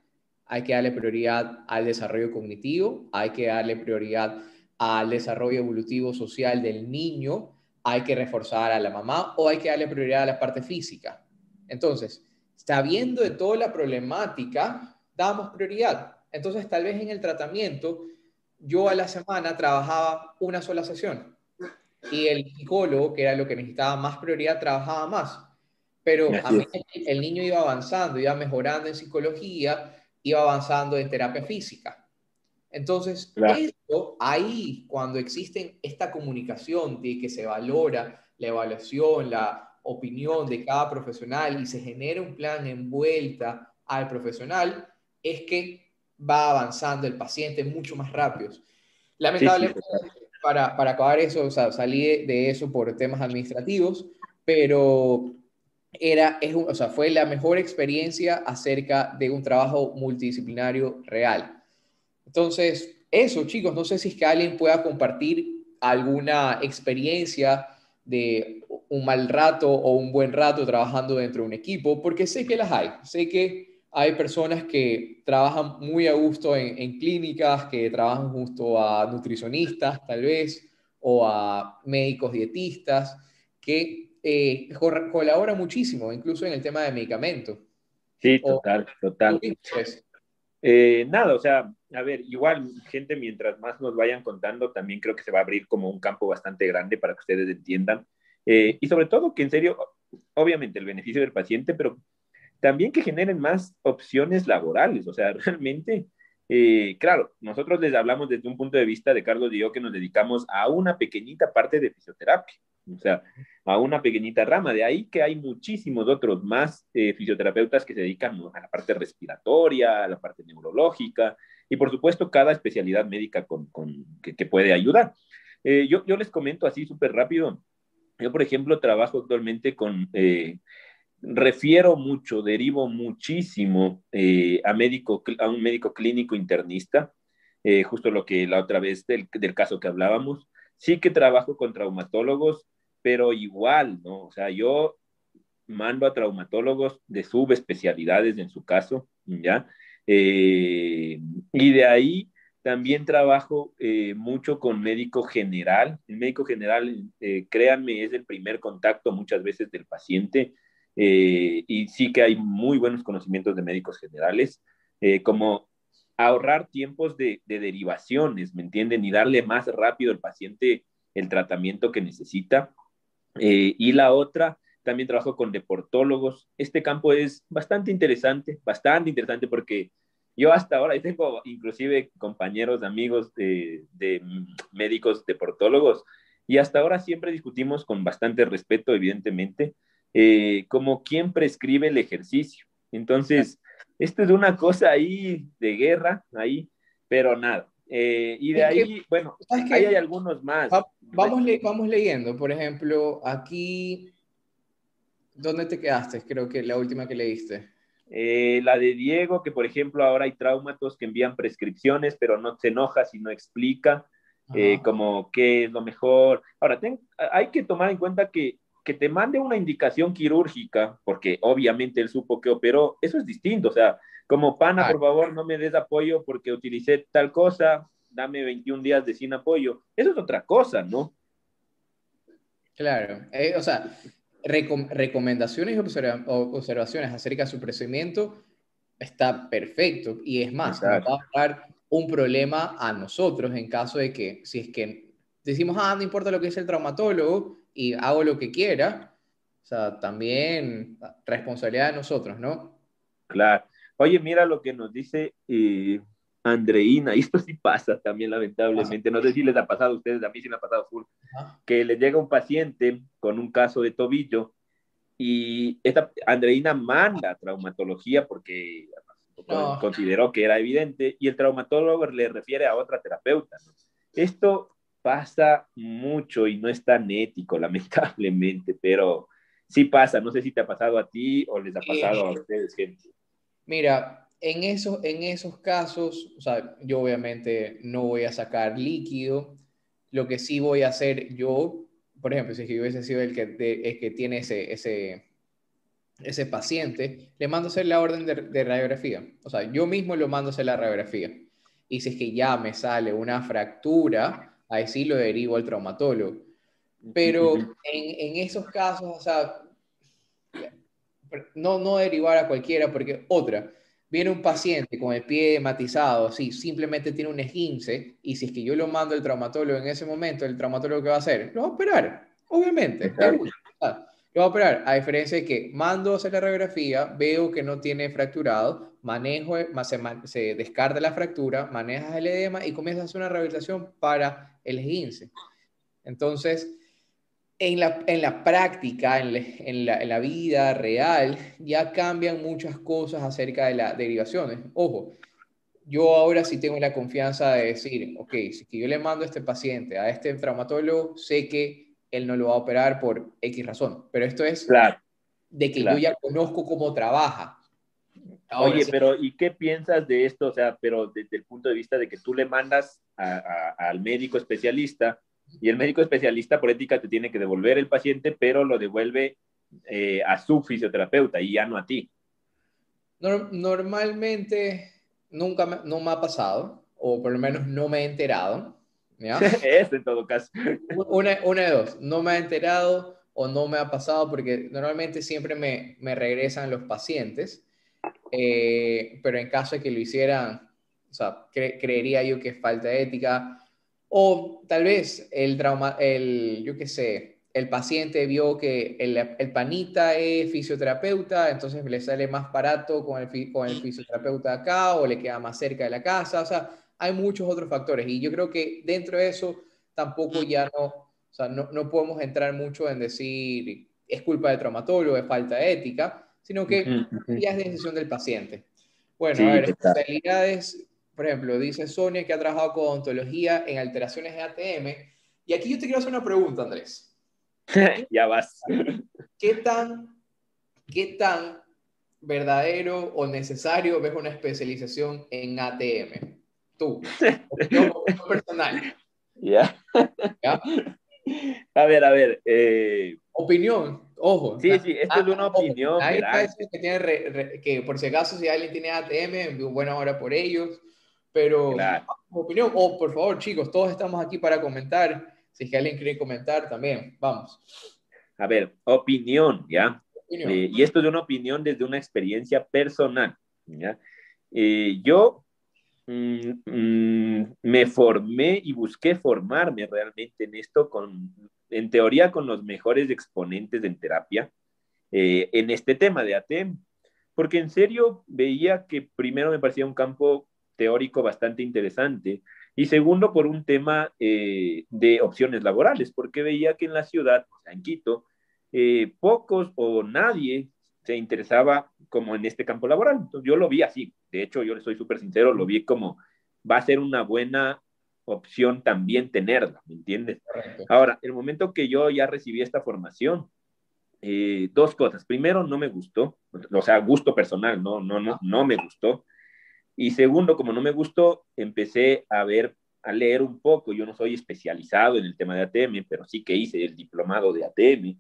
Hay que darle prioridad al desarrollo cognitivo, hay que darle prioridad al desarrollo evolutivo social del niño, hay que reforzar a la mamá o hay que darle prioridad a la parte física. Entonces, sabiendo de toda la problemática, damos prioridad. Entonces, tal vez en el tratamiento, yo a la semana trabajaba una sola sesión y el psicólogo, que era lo que necesitaba más prioridad, trabajaba más. Pero a mí el niño iba avanzando, iba mejorando en psicología, iba avanzando en terapia física. Entonces, ahí, cuando existe esta comunicación de que se valora la evaluación, la, opinión de cada profesional y se genera un plan en vuelta al profesional, es que va avanzando el paciente mucho más rápido. Lamentablemente, para, para, acabar eso, o sea, salí de, eso por temas administrativos, pero era, es o sea, fue la mejor experiencia acerca de un trabajo multidisciplinario real. Entonces, eso, chicos, no sé si es que alguien pueda compartir alguna experiencia de un mal rato o un buen rato trabajando dentro de un equipo, porque sé que las hay, sé que hay personas que trabajan muy a gusto en, clínicas, que trabajan justo a nutricionistas tal vez, o a médicos dietistas, que eh, colaboran muchísimo, incluso en el tema de medicamentos. Sí, total, total. Eh, nada, o sea, a ver, igual, gente, mientras más nos vayan contando, también creo que se va a abrir como un campo bastante grande para que ustedes entiendan. Eh, y sobre todo que en serio, obviamente el beneficio del paciente, pero también que generen más opciones laborales. O sea, realmente, eh, claro, nosotros les hablamos desde un punto de vista de Carlos y yo que nos dedicamos a una pequeñita parte de fisioterapia o sea, a una pequeñita rama. De ahí que hay muchísimos otros más eh, fisioterapeutas que se dedican a la parte respiratoria, a la parte neurológica y por supuesto cada especialidad médica con, con que, puede ayudar. Eh, yo, yo les comento así súper rápido. Yo, por ejemplo, trabajo actualmente con, eh, refiero mucho, derivo muchísimo a, médico, a un médico clínico internista, justo lo que la otra vez del, del caso que hablábamos. Sí que trabajo con traumatólogos, pero igual, ¿no? O sea, yo mando a traumatólogos de subespecialidades en su caso, ¿ya? Eh, y de ahí también trabajo eh, mucho con médico general. El médico general, eh, créanme, es el primer contacto muchas veces del paciente y sí que hay muy buenos conocimientos de médicos generales, como ahorrar tiempos de, de, derivaciones, ¿me entienden? Y darle más rápido al paciente el tratamiento que necesita. Eh, y la otra, también trabajo con deportólogos. Este campo es bastante interesante, bastante interesante porque yo hasta ahora, tengo inclusive compañeros, amigos de, médicos deportólogos, y hasta ahora siempre discutimos con bastante respeto, evidentemente, eh, como quién prescribe el ejercicio. Entonces, esto es una cosa ahí de guerra, ahí, pero nada, eh, y de ahí, bueno, ahí hay algunos más. vamos, vamos leyendo, por ejemplo, aquí, ¿dónde te quedaste? Creo que la última que leíste. Eh, la de Diego, que por ejemplo ahora hay traumatos que envían prescripciones, pero no se enoja si no explica eh, como qué es lo mejor. Ahora, hay que tomar en cuenta que que te mande una indicación quirúrgica, porque obviamente él supo que operó, eso es distinto. O sea, como pana, por favor, no me des apoyo porque utilicé tal cosa, dame 21 días de sin apoyo. Eso es otra cosa, ¿no? Claro, eh, o sea, recomendaciones y observaciones acerca de su procedimiento está perfecto y es más, nos va a dar un problema a nosotros en caso de que, si es que decimos, ah, no importa lo que dice el traumatólogo y hago lo que quiera, o sea, también responsabilidad de nosotros, ¿no? Claro. Oye, mira lo que nos dice eh, Andreina, y esto sí pasa también lamentablemente, no sé si les ha pasado a ustedes, a mí sí me ha pasado full, que le llega un paciente con un caso de tobillo y esta Andreina manda traumatología porque consideró que era evidente y el traumatólogo le refiere a otra terapeuta. Esto pasa mucho y no es tan ético, lamentablemente, pero sí pasa. No sé si te ha pasado a ti o les ha pasado a ustedes, gente. Mira, en esos, en esos casos, o sea, yo obviamente no voy a sacar líquido. Lo que sí voy a hacer yo, por ejemplo, si yo hubiese sido el que, es que tiene ese, ese, ese paciente, le mando a hacer la orden de, radiografía. O sea, yo mismo lo mando a hacer la radiografía. Y si es que ya me sale una fractura, ahí sí lo derivo al traumatólogo. Pero en, en esos casos, o sea, no, no derivar a cualquiera, porque otra, viene un paciente con el pie matizado, sí, simplemente tiene un esguince, y si es que yo lo mando al traumatólogo en ese momento, el traumatólogo que va a hacer, lo va a operar, obviamente. Lo va a operar, a diferencia de que mando a hacer la radiografía, veo que no tiene fracturado, manejo, se, se descarta la fractura, manejas el edema y comienzas a hacer una rehabilitación para el esguince. Entonces, en la, en la práctica, en, en, la, en, la, vida real, ya cambian muchas cosas acerca de las derivaciones. Ojo, yo ahora sí tengo la confianza de decir, ok, si yo le mando a este paciente, a este traumatólogo, sé que él no lo va a operar por X razón, pero esto es claro, de que yo ya conozco cómo trabaja. Oye, pero ¿y qué piensas de esto? O sea, pero desde el punto de vista de que tú le mandas al médico especialista, y el médico especialista por ética te tiene que devolver el paciente, pero lo devuelve eh, a su fisioterapeuta y ya no a ti. Normalmente nunca me, no me ha pasado, o por lo menos no me he enterado. es en todo caso. Una, una, de dos, no me ha enterado o no me ha pasado porque normalmente siempre me, me regresan los pacientes, eh, pero en caso de que lo hicieran, o sea, creería yo que es falta de ética o tal vez el trauma, el, yo qué sé, el paciente vio que el, el, panita es fisioterapeuta, entonces le sale más barato con el, con el fisioterapeuta acá o le queda más cerca de la casa. O sea, hay muchos otros factores y yo creo que dentro de eso tampoco ya no, o sea, no, no podemos entrar mucho en decir es culpa del traumatólogo, es falta de ética, sino que ya es decisión del paciente. Bueno, a ver, especialidades por ejemplo, dice Sonia que ha trabajado con ontología en alteraciones de ATM. Y aquí yo te quiero hacer una pregunta, Andrés. ya vas. ¿Qué tan, ¿Qué tan verdadero o necesario ves una especialización en ATM? Tú, yo, personal. Ya. A ver, a ver. Eh, opinión, ojo. Sí, sí, esto es una opinión. Hay que, tiene que, por si acaso, si alguien tiene ATM, buena hora por ellos. Pero, opinión, o por favor, chicos, todos estamos aquí para comentar. Si es que alguien quiere comentar también, vamos. A ver, opinión, ¿ya? Eh, y esto es una opinión desde una experiencia personal, ¿ya? Eh, yo mm, mm, me formé y busqué formarme realmente en esto con, en teoría, con los mejores exponentes en terapia eh, en este tema de ATM, porque en serio veía que primero me parecía un campo teórico bastante interesante. Y segundo, por un tema eh, de opciones laborales, porque veía que en la ciudad, en Quito, eh, pocos o nadie se interesaba como en este campo laboral. Entonces, yo lo vi así. De hecho, yo le soy súper sincero, lo vi como va a ser una buena opción también tenerla, ¿me entiendes? Ahora, el momento que yo ya recibí esta formación, eh, dos cosas. Primero, no me gustó, o sea, gusto personal, no, no, no, no me gustó. Y segundo, como no me gustó, empecé a ver, a leer un poco. Yo no soy especializado en el tema de ATM, pero sí que hice el diplomado de ATM.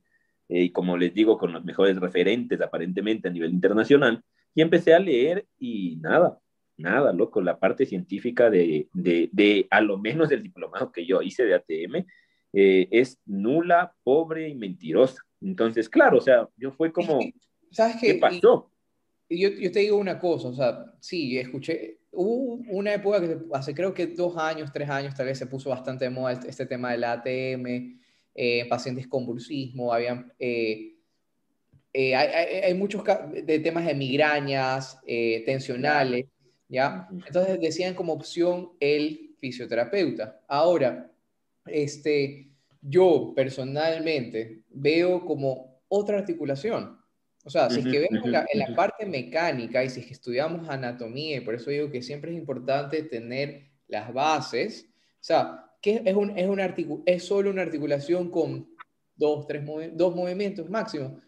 y como les digo, con los mejores referentes aparentemente a nivel internacional, y empecé a leer y nada, nada, loco, la parte científica de, de, de a lo menos del diplomado que yo hice de ATM eh, es nula, pobre y mentirosa. Entonces, claro, o sea, yo fue como, ¿sabes qué? ¿qué pasó? Yo, yo te digo una cosa, o sea, sí, escuché, hubo una época que hace creo que dos años, tres años, tal vez se puso bastante de moda este, este tema del ATM, eh, pacientes con bursismo, habían... Eh, eh, hay, hay, muchos de temas de migrañas, tensionales, ¿ya? Entonces decían como opción el fisioterapeuta. Ahora, este, yo personalmente veo como otra articulación. O sea, si es que vemos la, en la parte mecánica y si es que estudiamos anatomía, y por eso digo que siempre es importante tener las bases, o sea, que es, un, es, un es solo una articulación con dos, tres dos movimientos máximo.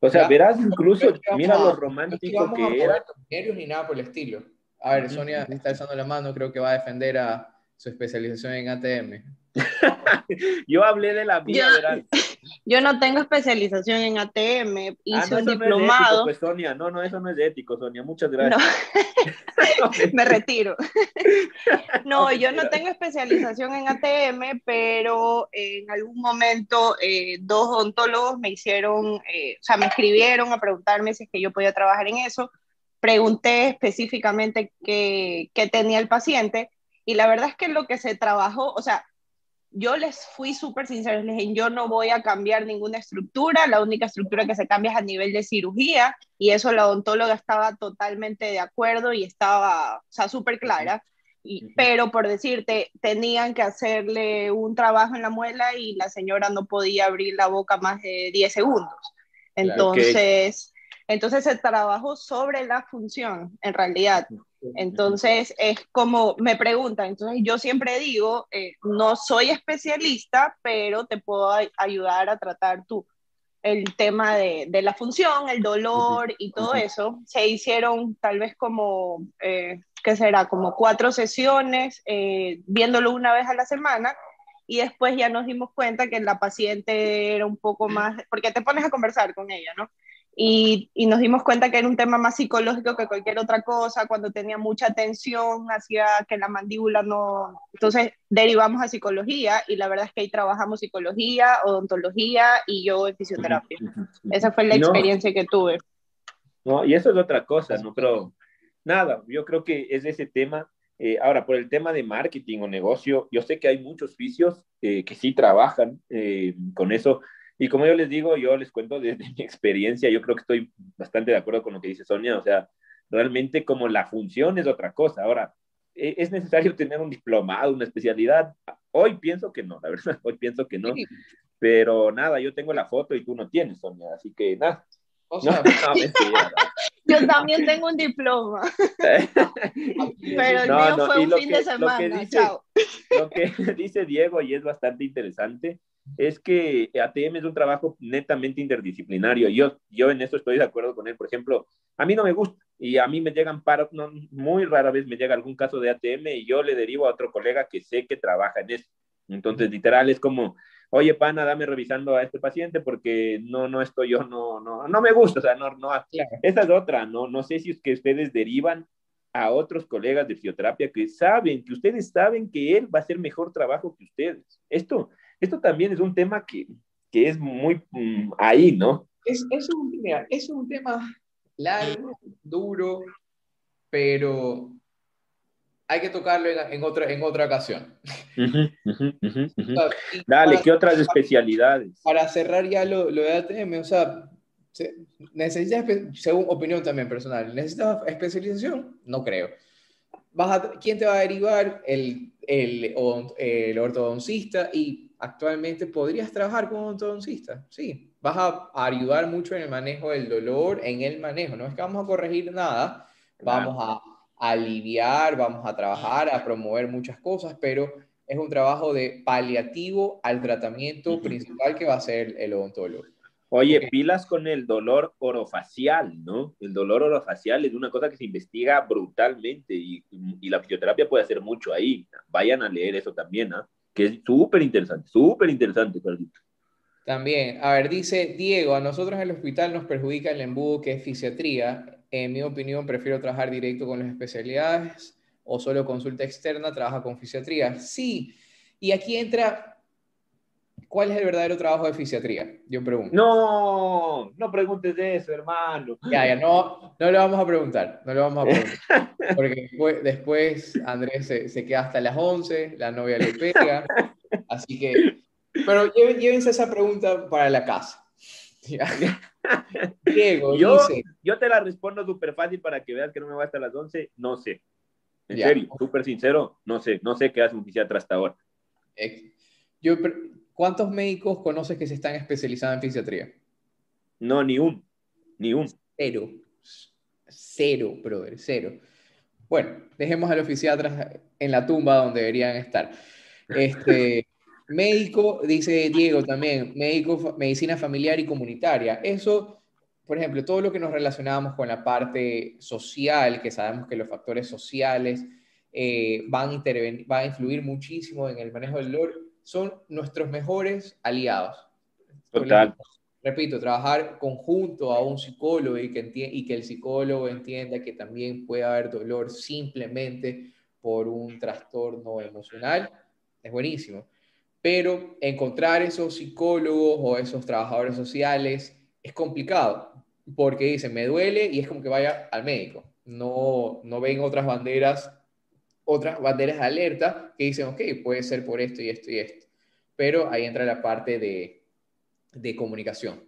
O sea, verás incluso, mira lo romántico que era. nervios ni nada por el estilo. A ver, Sonia está alzando la mano, creo que va a defender a su especialización en ATM. yo hablé de la mía, verás. Yo no tengo especialización en ATM, ah, hice un diplomado. No pues Sonia, no, no, eso no es ético, Sonia, muchas gracias. Me retiro. no, yo no tengo especialización en ATM, pero en algún momento eh, dos odontólogos me hicieron, eh, o sea, me escribieron a preguntarme si es que yo podía trabajar en eso. Pregunté específicamente qué, qué tenía el paciente y la verdad es que lo que se trabajó, o sea, yo les fui súper sincera, les dije, yo no voy a cambiar ninguna estructura, la única estructura que se cambia es a nivel de cirugía, y eso la odontóloga estaba totalmente de acuerdo y estaba, o sea, súper clara. Y, pero por decirte, tenían que hacerle un trabajo en la muela y la señora no podía abrir la boca más de 10 segundos. Entonces, entonces se trabajó sobre la función, en realidad. Entonces, es como me preguntan, entonces yo siempre digo, eh, no soy especialista, pero te puedo ayudar a tratar tú el tema de, de, la función, el dolor y todo eso. Se hicieron tal vez como, eh, ¿qué será? Como cuatro sesiones, eh, viéndolo una vez a la semana. Y después ya nos dimos cuenta que la paciente era un poco más, porque te pones a conversar con ella, ¿no? Y, nos dimos cuenta que era un tema más psicológico que cualquier otra cosa, cuando tenía mucha tensión, hacía que la mandíbula no... Entonces derivamos a psicología y la verdad es que ahí trabajamos psicología, odontología y yo en fisioterapia. Esa fue la experiencia que tuve. No, y eso es otra cosa, ¿no? Pero nada, yo creo que es ese tema. Eh, ahora, por el tema de marketing o negocio, yo sé que hay muchos vicios eh, que sí trabajan eh, con eso, y como yo les digo, yo les cuento desde mi experiencia, yo creo que estoy bastante de acuerdo con lo que dice Sonia, o sea, realmente como la función es otra cosa. Ahora, ¿e-, ¿es necesario tener un diplomado, una especialidad? Hoy pienso que no, la verdad, hoy pienso que no. Pero nada, yo tengo la foto y tú no tienes, Sonia, así que nada. yo también tengo un diploma. Pero el mío fue un fin de semana. dice, Lo que dice Diego, y es bastante interesante, es que ATM es un trabajo netamente interdisciplinario. Yo, yo en eso estoy de acuerdo con él. Por ejemplo, a mí no me gusta y a mí me llegan paros, no, muy rara vez me llega algún caso de ATM y yo le derivo a otro colega que sé que trabaja en eso. Entonces, literal, es como, oye, pana, dame revisando a este paciente porque no, no estoy yo, no, no, no me gusta, o sea, no, no, esa es otra, no, no sé si es que ustedes derivan a otros colegas de fisioterapia que saben, que ustedes saben que él va a hacer mejor trabajo que ustedes. Esto, esto también es un tema que, que es muy mm, ahí, ¿no? Es, es, un, es un tema largo, duro, pero hay que tocarlo en, otra, en otra ocasión. Dale, ¿qué otras especialidades? Para cerrar ya lo, lo de ATM, o sea, ¿necesitas, según opinión también personal, ¿necesitas especialización? No creo. Vas ¿Quién te va a derivar? El, el, el ortodoncista y actualmente podrías trabajar como ortodoncista, sí. Vas a ayudar mucho en el manejo del dolor, en el manejo. No es que vamos a corregir nada, vamos a aliviar, vamos a trabajar, a promover muchas cosas, pero es un trabajo de paliativo al tratamiento principal que va a ser el odontólogo. Oye, pilas con el dolor orofacial, ¿no? El dolor orofacial es una cosa que se investiga brutalmente y, la fisioterapia puede hacer mucho ahí. Vayan a leer eso también, ¿ah? Que es súper interesante, súper interesante, Carlito. También, a ver, dice Diego, a nosotros en el hospital nos perjudica el embudo que es fisiatría. En mi opinión, prefiero trabajar directo con las especialidades o solo consulta externa, trabaja con fisiatría. Sí, y aquí entra, ¿cuál es el verdadero trabajo de fisiatría? Yo pregunto. No, no preguntes eso, hermano. Ya, ya, no, no le vamos a preguntar, no le vamos a preguntar. Porque después, Andrés se, se, queda hasta las 11, la novia le pega, así que pero llévense esa pregunta para la casa. Diego, yo, dice, yo te la respondo súper fácil para que veas que no me va hasta las 11. No sé. En serio, súper sincero, no sé. No sé qué hace un fisiatra hasta ahora. Yo, ¿Cuántos médicos conoces que se están especializando en fisiatría? No, ni un. Ni un. Cero. Cero, brother, cero. Bueno, dejemos a los fisiatras en la tumba donde deberían estar. Este, Médico, dice Diego también, médico, medicina familiar y comunitaria. Eso, por ejemplo, todo lo que nos relacionamos con la parte social, que sabemos que los factores sociales eh, van, a van a influir muchísimo en el manejo del dolor, son nuestros mejores aliados. Total. Repito, trabajar conjunto a un psicólogo y que, y que el psicólogo entienda que también puede haber dolor simplemente por un trastorno emocional, es buenísimo pero encontrar esos psicólogos o esos trabajadores sociales es complicado, porque dicen, me duele y es como que vaya al médico. No, no ven otras banderas, otras banderas de alerta que dicen, ok, puede ser por esto y esto y esto. Pero ahí entra la parte de, de comunicación.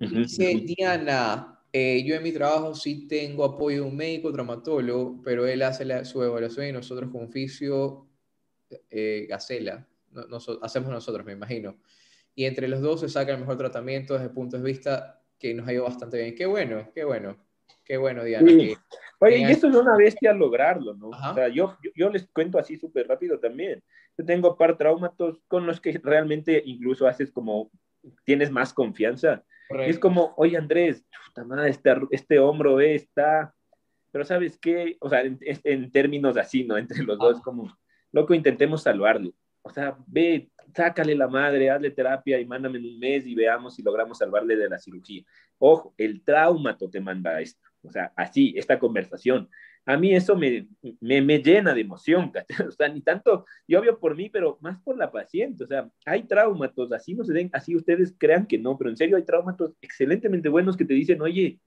Dice Diana, eh, yo en mi trabajo sí tengo apoyo de un médico traumatólogo, pero él hace su evaluación y nosotros con oficio eh, Gacela, hacemos nosotros, me imagino. Y entre los dos se saca el mejor tratamiento desde el punto de vista que nos ha ido bastante bien. Qué bueno, qué bueno, qué bueno, Diana. Oye, y esto es una bestia lograrlo, ¿no? O sea, yo, yo, les cuento así súper rápido también. Yo tengo par traumatos con los que realmente incluso haces como, tienes más confianza. es como, oye Andrés, este, este hombro está, pero ¿sabes qué? O sea, en, en términos así, ¿no? Entre los dos, como, loco, intentemos salvarlo. O sea, ve, sácale la madre, hazle terapia y mándame en un mes y veamos si logramos salvarle de la cirugía. Ojo, el traumato te manda esto. O sea, así, esta conversación. A mí eso me, me, me llena de emoción, o sea, ni tanto, yo obvio por mí, pero más por la paciente, o sea, hay traumatos, así no se den, así ustedes crean que no, pero en serio hay traumatos excelentemente buenos que te dicen, oye,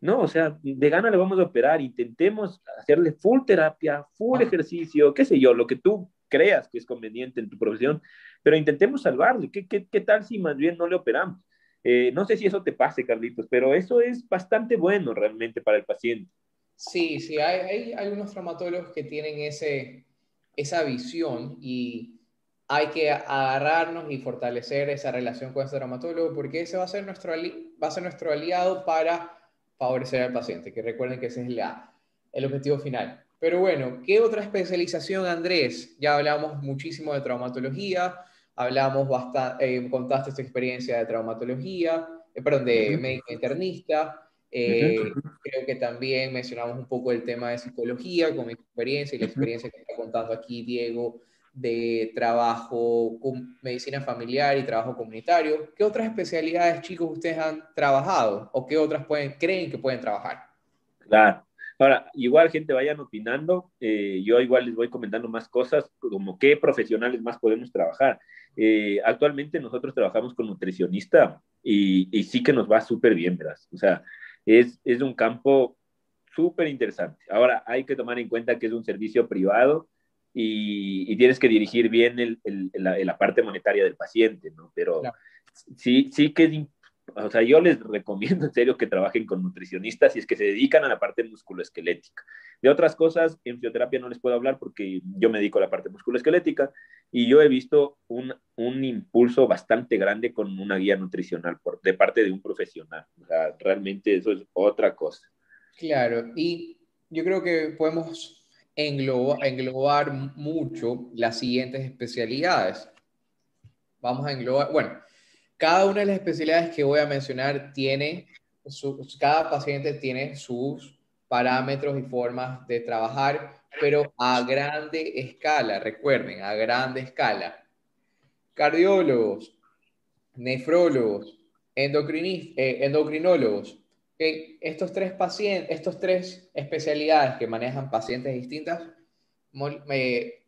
no, o sea, de gana le vamos a operar, intentemos hacerle full terapia, full ejercicio, qué sé yo, lo que tú creas que es conveniente en tu profesión, pero intentemos salvarle. ¿Qué, qué, qué tal si más bien no le operamos? Eh, no sé si eso te pase, Carlitos, pero eso es bastante bueno realmente para el paciente. Sí, sí, hay, hay algunos traumatólogos que tienen ese, esa visión y hay que agarrarnos y fortalecer esa relación con ese traumatólogo porque ese va a ser nuestro, va a ser nuestro aliado para favorecer al paciente, que recuerden que ese es la, el objetivo final. Pero bueno, ¿qué otra especialización, Andrés? Ya hablamos muchísimo de traumatología, hablamos bastante, eh, contaste tu experiencia de traumatología, eh, perdón, de médico internista. Eh, creo que también mencionamos un poco el tema de psicología con mi experiencia y la experiencia que está contando aquí Diego de trabajo con medicina familiar y trabajo comunitario. ¿Qué otras especialidades, chicos, ustedes han trabajado o qué otras pueden, creen que pueden trabajar? Claro. Ahora, igual gente vayan opinando, eh, yo igual les voy comentando más cosas, como qué profesionales más podemos trabajar. Eh, actualmente nosotros trabajamos con nutricionista y, y sí que nos va súper bien, ¿verdad? O sea, es, es un campo súper interesante. Ahora, hay que tomar en cuenta que es un servicio privado, y, tienes que dirigir bien el, el, la, parte monetaria del paciente, ¿no? Pero sí, sí que o sea, yo les recomiendo en serio que trabajen con nutricionistas y es que se dedican a la parte musculoesquelética. De otras cosas, en fisioterapia no les puedo hablar porque yo me dedico a la parte musculoesquelética y yo he visto un, un impulso bastante grande con una guía nutricional por, de parte de un profesional. O sea, realmente eso es otra cosa. Claro, y yo creo que podemos englobar, mucho las siguientes especialidades. Vamos a englobar, bueno, cada una de las especialidades que voy a mencionar tiene, cada paciente tiene sus parámetros y formas de trabajar, pero a grande escala, recuerden, a grande escala. Cardiólogos, nefrólogos, eh, endocrinólogos. Estos, tres pacientes, estos tres especialidades que manejan pacientes distintas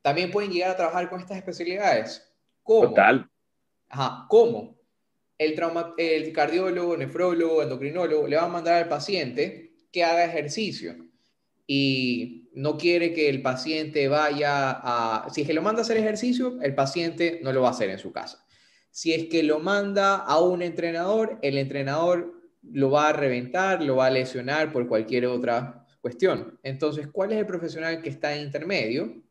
también pueden llegar a trabajar con estas especialidades. ¿Cómo? Total. Ajá, ¿cómo? El, trauma, el cardiólogo, nefrólogo, endocrinólogo le va a mandar al paciente que haga ejercicio y no quiere que el paciente vaya a... Si es que lo manda a hacer ejercicio, el paciente no lo va a hacer en su casa. Si es que lo manda a un entrenador, el entrenador lo va a reventar, lo va a lesionar por cualquier otra cuestión. Entonces, ¿cuál es el profesional que está en intermedio?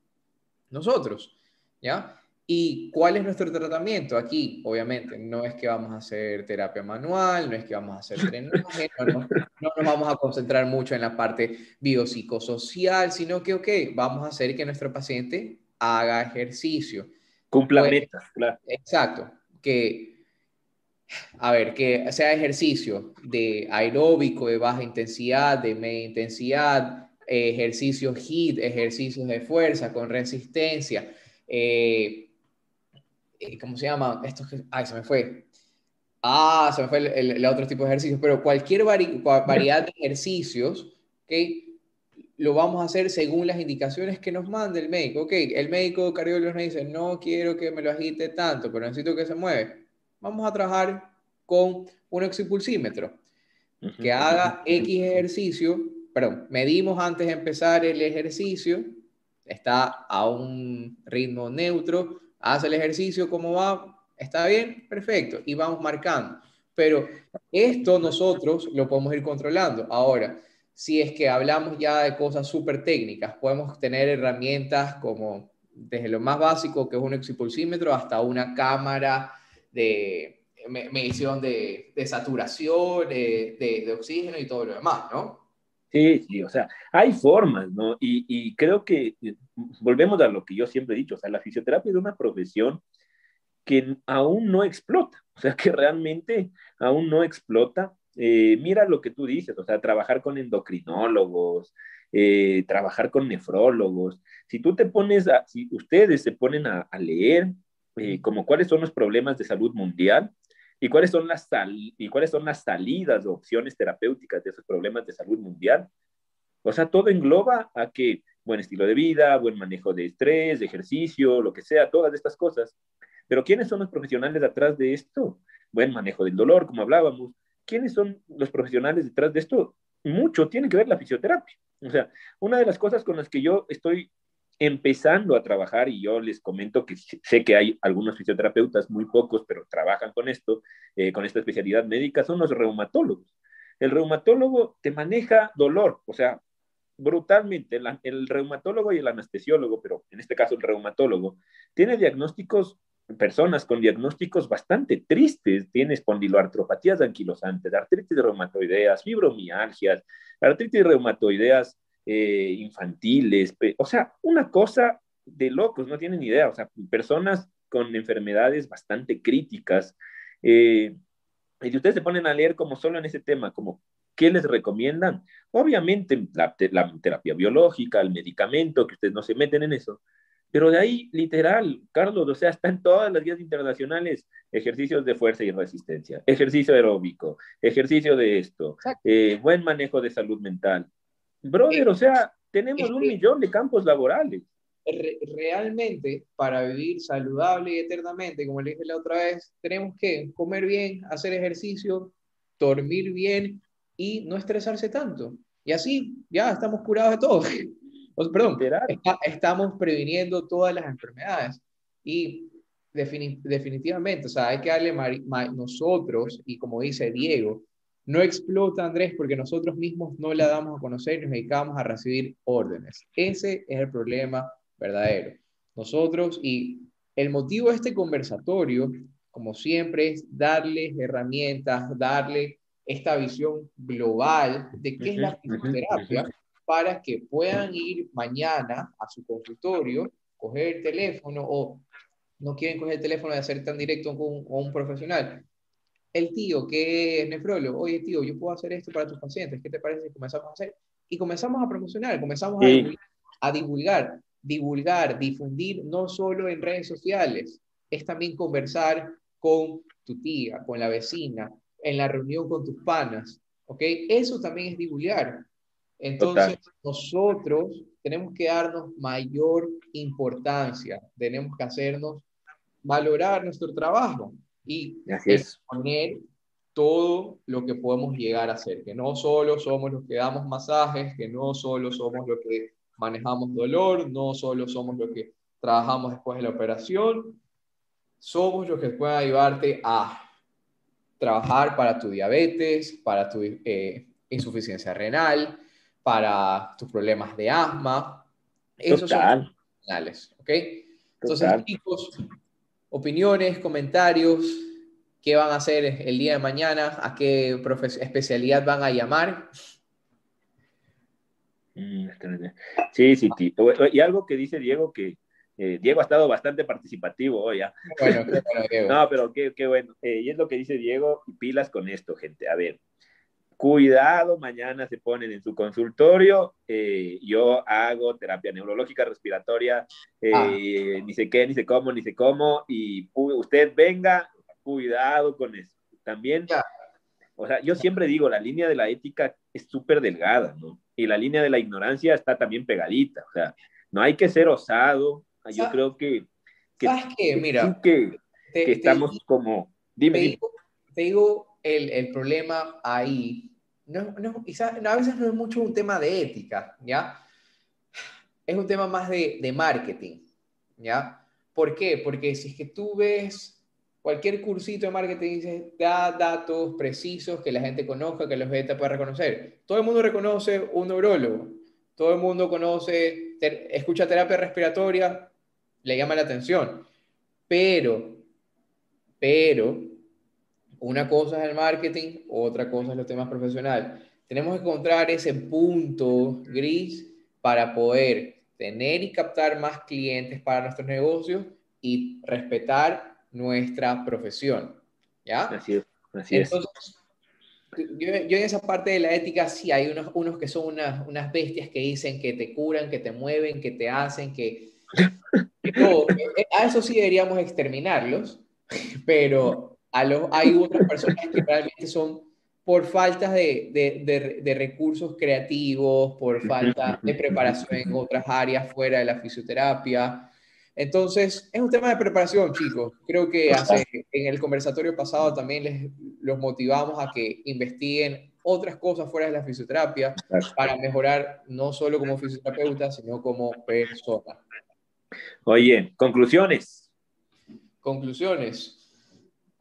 Nosotros, ¿ya? ¿Y cuál es nuestro tratamiento? Aquí, obviamente, no es que vamos a hacer terapia manual, no es que vamos a hacer drenaje, no, nos vamos a concentrar mucho en la parte biopsicosocial, sino que, ok, vamos a hacer que nuestro paciente haga ejercicio. Cumpla pues, metas, claro. Exacto, que, a ver, que sea ejercicio de aeróbico, de baja intensidad, de media intensidad, ejercicios HIIT, ejercicios de fuerza con resistencia. Eh, eh, ¿cómo se llama? Esto que, ay, se me fue. Ah, se me fue el, otro tipo de ejercicios, pero cualquier variedad de ejercicios, ¿ok? Lo vamos a hacer según las indicaciones que nos mande el médico, ¿ok? El médico cardiólogo nos dice, no quiero que me lo agite tanto, pero necesito que se mueve. Vamos a trabajar con un oxipulsímetro que haga X ejercicio, perdón, medimos antes de empezar el ejercicio, está a un ritmo neutro, hace el ejercicio, ¿cómo va? ¿Está bien? Perfecto. Y vamos marcando. Pero esto nosotros lo podemos ir controlando. Ahora, si es que hablamos ya de cosas súper técnicas, podemos tener herramientas como desde lo más básico, que es un oxipulsímetro, hasta una cámara de medición de, saturación, de, de, oxígeno y todo lo demás, ¿no? Sí, sí, o sea, hay formas, ¿no? Y, creo que eh, volvemos a lo que yo siempre he dicho, o sea, la fisioterapia es una profesión que aún no explota, o sea, que realmente aún no explota. Eh, mira lo que tú dices, o sea, trabajar con endocrinólogos, eh, trabajar con nefrólogos. Si tú te pones, a, si ustedes se ponen a leer como cuáles son los problemas de salud mundial, ¿Y cuáles son las, y cuáles son las salidas o opciones terapéuticas de esos problemas de salud mundial? O sea, todo engloba a que buen estilo de vida, buen manejo de estrés, de ejercicio, lo que sea, todas estas cosas. Pero ¿quiénes son los profesionales detrás de esto? Buen manejo del dolor, como hablábamos. ¿Quiénes son los profesionales detrás de esto? Mucho tiene que ver la fisioterapia. O sea, una de las cosas con las que yo estoy empezando a trabajar, y yo les comento que sé que hay algunos fisioterapeutas, muy pocos, pero trabajan con esto, eh, con esta especialidad médica, son los reumatólogos. El reumatólogo te maneja dolor, o sea, brutalmente. El, reumatólogo y el anestesiólogo, pero en este caso el reumatólogo, tiene diagnósticos, personas con diagnósticos bastante tristes. Tiene espondiloartropatías anquilosantes, artritis reumatoideas, fibromialgias, artritis reumatoideas eh, infantiles, o sea, una cosa de locos, no tienen idea, o sea, personas con enfermedades bastante críticas. Eh, y si ustedes se ponen a leer como solo en ese tema, como ¿qué les recomiendan? Obviamente la, la, terapia biológica, el medicamento, que ustedes no se meten en eso, pero de ahí, literal, Carlos, o sea, están todas las guías internacionales, ejercicios de fuerza y resistencia, ejercicio aeróbico, ejercicio de esto, eh, buen manejo de salud mental. Brother, o sea, tenemos un millón de campos laborales. realmente, para vivir saludable y eternamente, como le dije la otra vez, tenemos que comer bien, hacer ejercicio, dormir bien y no estresarse tanto. Y así ya estamos curados de todo. perdón, estamos previniendo todas las enfermedades. Y definitivamente, o sea, hay que darle nosotros, y como dice Diego, no explota, Andrés, porque nosotros mismos no la damos a conocer y nos dedicamos a recibir órdenes. Ese es el problema verdadero. Nosotros, y el motivo de este conversatorio, como siempre, es darles herramientas, darle esta visión global de qué es la fisioterapia para que puedan ir mañana a su consultorio, coger el teléfono o no quieren coger el teléfono de hacer tan directo con, con un profesional, el tío que es nefrólogo, oye tío, yo puedo hacer esto para tus pacientes, ¿qué te parece si comenzamos a hacer? Y comenzamos a promocionar, comenzamos a, divulgar, divulgar, difundir no solo en redes sociales, es también conversar con tu tía, con la vecina, en la reunión con tus panas, ¿ok? Eso también es divulgar. Entonces, nosotros tenemos que darnos mayor importancia, tenemos que hacernos valorar nuestro trabajo y poner todo lo que podemos llegar a hacer, que no solo somos los que damos masajes, que no solo somos los que manejamos dolor, no solo somos los que trabajamos después de la operación, somos los que pueden ayudarte a trabajar para tu diabetes, para tu eh, insuficiencia renal, para tus problemas de asma. Esos son finales, ¿ok? Entonces, chicos, opiniones, comentarios, ¿qué van a hacer el día de mañana? ¿A qué especialidad van a llamar? Mm, sí, sí, sí. Y algo que dice Diego que eh, Diego ha estado bastante participativo hoy. ¿ah? Bueno, qué bueno, Diego. no, pero qué, qué bueno. Eh, y es lo que dice Diego, y pilas con esto, gente. A ver, cuidado, mañana se ponen en su consultorio, eh, yo hago terapia neurológica respiratoria, ah. ni sé qué, ni sé cómo, ni sé cómo, y usted venga, cuidado con eso. También, o sea, yo siempre digo, la línea de la ética es súper delgada, ¿no? Y la línea de la ignorancia está también pegadita, o sea, no hay que ser osado, yo creo que... ¿Sabes qué? Mira, que, estamos como... Dime. Te digo, el, el, problema ahí, no, no, quizás, a veces no es mucho un tema de ética, ¿ya? Es un tema más de, de marketing, ¿ya? ¿Por qué? Porque si es que tú ves cualquier cursito de marketing dice, da datos precisos que la gente conozca, que los beta pueda reconocer. Todo el mundo reconoce un neurólogo, todo el mundo conoce, escucha terapia respiratoria, le llama la atención. Pero, pero, una cosa es el marketing, otra cosa es los temas profesionales. Tenemos que encontrar ese punto gris para poder tener y captar más clientes para nuestros negocios y respetar nuestra profesión. ¿Ya? Así es. Así Entonces, Yo, yo, en esa parte de la ética sí hay unos, unos que son unas, unas bestias que dicen que te curan, que te mueven, que te hacen, que eh, a eso sí deberíamos exterminarlos, pero a los, hay otras personas que realmente son por falta de, de, de, recursos creativos, por falta de preparación en otras áreas fuera de la fisioterapia. Entonces, es un tema de preparación, chicos. Creo que hace, en el conversatorio pasado también les, los motivamos a que investiguen otras cosas fuera de la fisioterapia para mejorar no solo como fisioterapeuta, sino como persona. Oye, conclusiones. Conclusiones.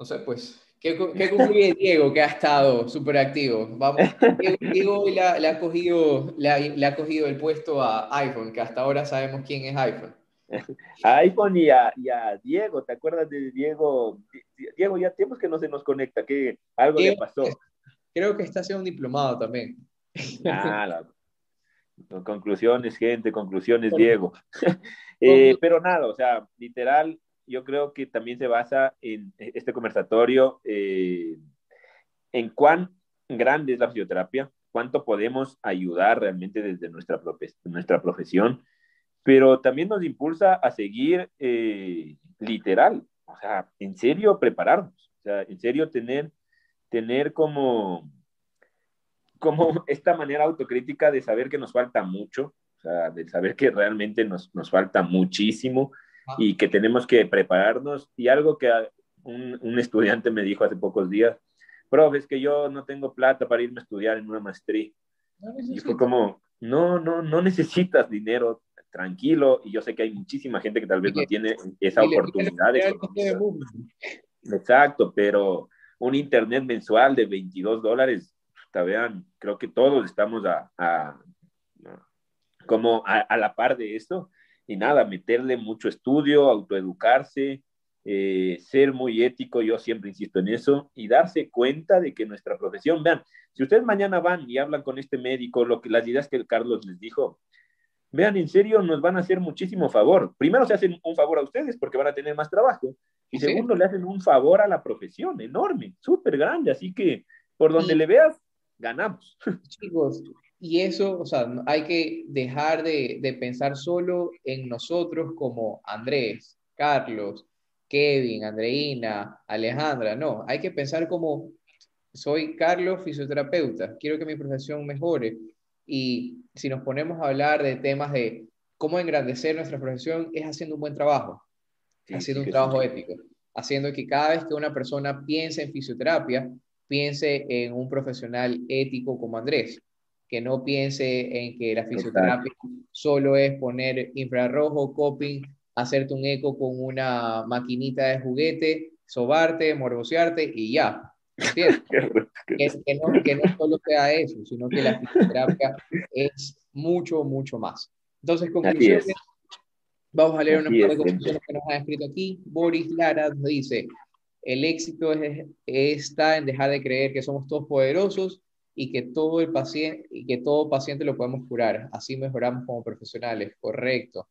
No sé, pues, ¿qué, qué concluye Diego, que ha estado súper activo? Vamos, Diego, le, ha, cogido, le, ha, cogido el puesto a iPhone, que hasta ahora sabemos quién es iPhone. A iPhone y a, Diego, ¿te acuerdas de Diego? Diego, ya tiempos que no se nos conecta, que algo le pasó. Creo que está haciendo un diplomado también. Ah, conclusiones, gente, conclusiones, Diego. Eh, pero nada, o sea, literal, yo creo que también se basa en este conversatorio eh, en cuán grande es la fisioterapia, cuánto podemos ayudar realmente desde nuestra, nuestra profesión, pero también nos impulsa a seguir eh, literal, o sea, en serio prepararnos, o sea, en serio tener, tener como, como esta manera autocrítica de saber que nos falta mucho, sea, de saber que realmente nos, nos falta muchísimo. Y que tenemos que prepararnos. Y algo que un, un, estudiante me dijo hace pocos días, profe, es que yo no tengo plata para irme a estudiar en una maestría. y fue como, no, no, no necesitas dinero, tranquilo. Y yo sé que hay muchísima gente que tal vez no tiene esa oportunidad. Exacto, pero un internet mensual de 22 dólares, vean, creo que todos estamos a, a, como a, la par de esto. Y nada, meterle mucho estudio, autoeducarse, eh, ser muy ético, yo siempre insisto en eso, y darse cuenta de que nuestra profesión, vean, si ustedes mañana van y hablan con este médico, lo que, las ideas que el Carlos les dijo, vean, en serio, nos van a hacer muchísimo favor. Primero se hacen un favor a ustedes porque van a tener más trabajo, y segundo, le hacen un favor a la profesión, enorme, súper grande, así que por donde le veas, ganamos. Chicos, y eso, o sea, hay que dejar de, de, pensar solo en nosotros como Andrés, Carlos, Kevin, Andreina, Alejandra, no, hay que pensar como soy Carlos, fisioterapeuta, quiero que mi profesión mejore y si nos ponemos a hablar de temas de cómo engrandecer nuestra profesión es haciendo un buen trabajo, haciendo un trabajo ético, haciendo que cada vez que una persona piense en fisioterapia, piense en un profesional ético como Andrés, que no piense en que la fisioterapia solo es poner infrarrojo, coping, hacerte un eco con una maquinita de juguete, sobarte, morbosearte y ya. ¿Entiendes? que, no, que no solo sea eso, sino que la fisioterapia es mucho, mucho más. Entonces, conclusiones. Vamos a leer una par de conclusiones que nos han escrito aquí. Boris Lara nos dice, el éxito es, está en dejar de creer que somos todos poderosos y que todo el paciente y que todo paciente lo podemos curar. Así mejoramos como profesionales. Correcto.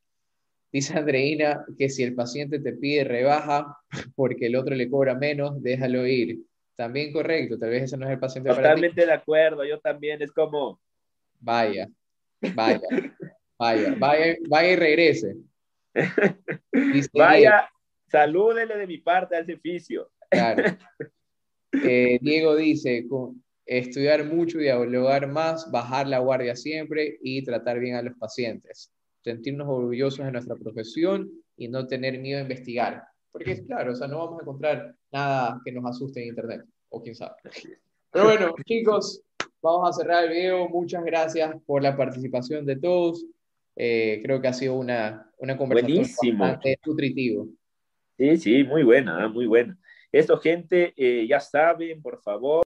Dice Andreina que si el paciente te pide rebaja porque el otro le cobra menos, déjalo ir. También correcto, tal vez ese no es el paciente Totalmente de acuerdo, yo también, es como... Vaya, vaya, vaya, vaya, vaya y regrese. vaya, salúdele de mi parte al servicio. Claro. Eh, Diego dice, estudiar mucho, dialogar más, bajar la guardia siempre y tratar bien a los pacientes. Sentirnos orgullosos de nuestra profesión y no tener miedo a investigar. Porque es claro, o sea, no vamos a encontrar nada que nos asuste en Internet, o quién sabe. Pero bueno, chicos, vamos a cerrar el video. Muchas gracias por la participación de todos. Eh, creo que ha sido una, una conversación bastante nutritiva. Sí, sí, muy buena, muy buena. Esto, gente, eh, ya saben, por favor.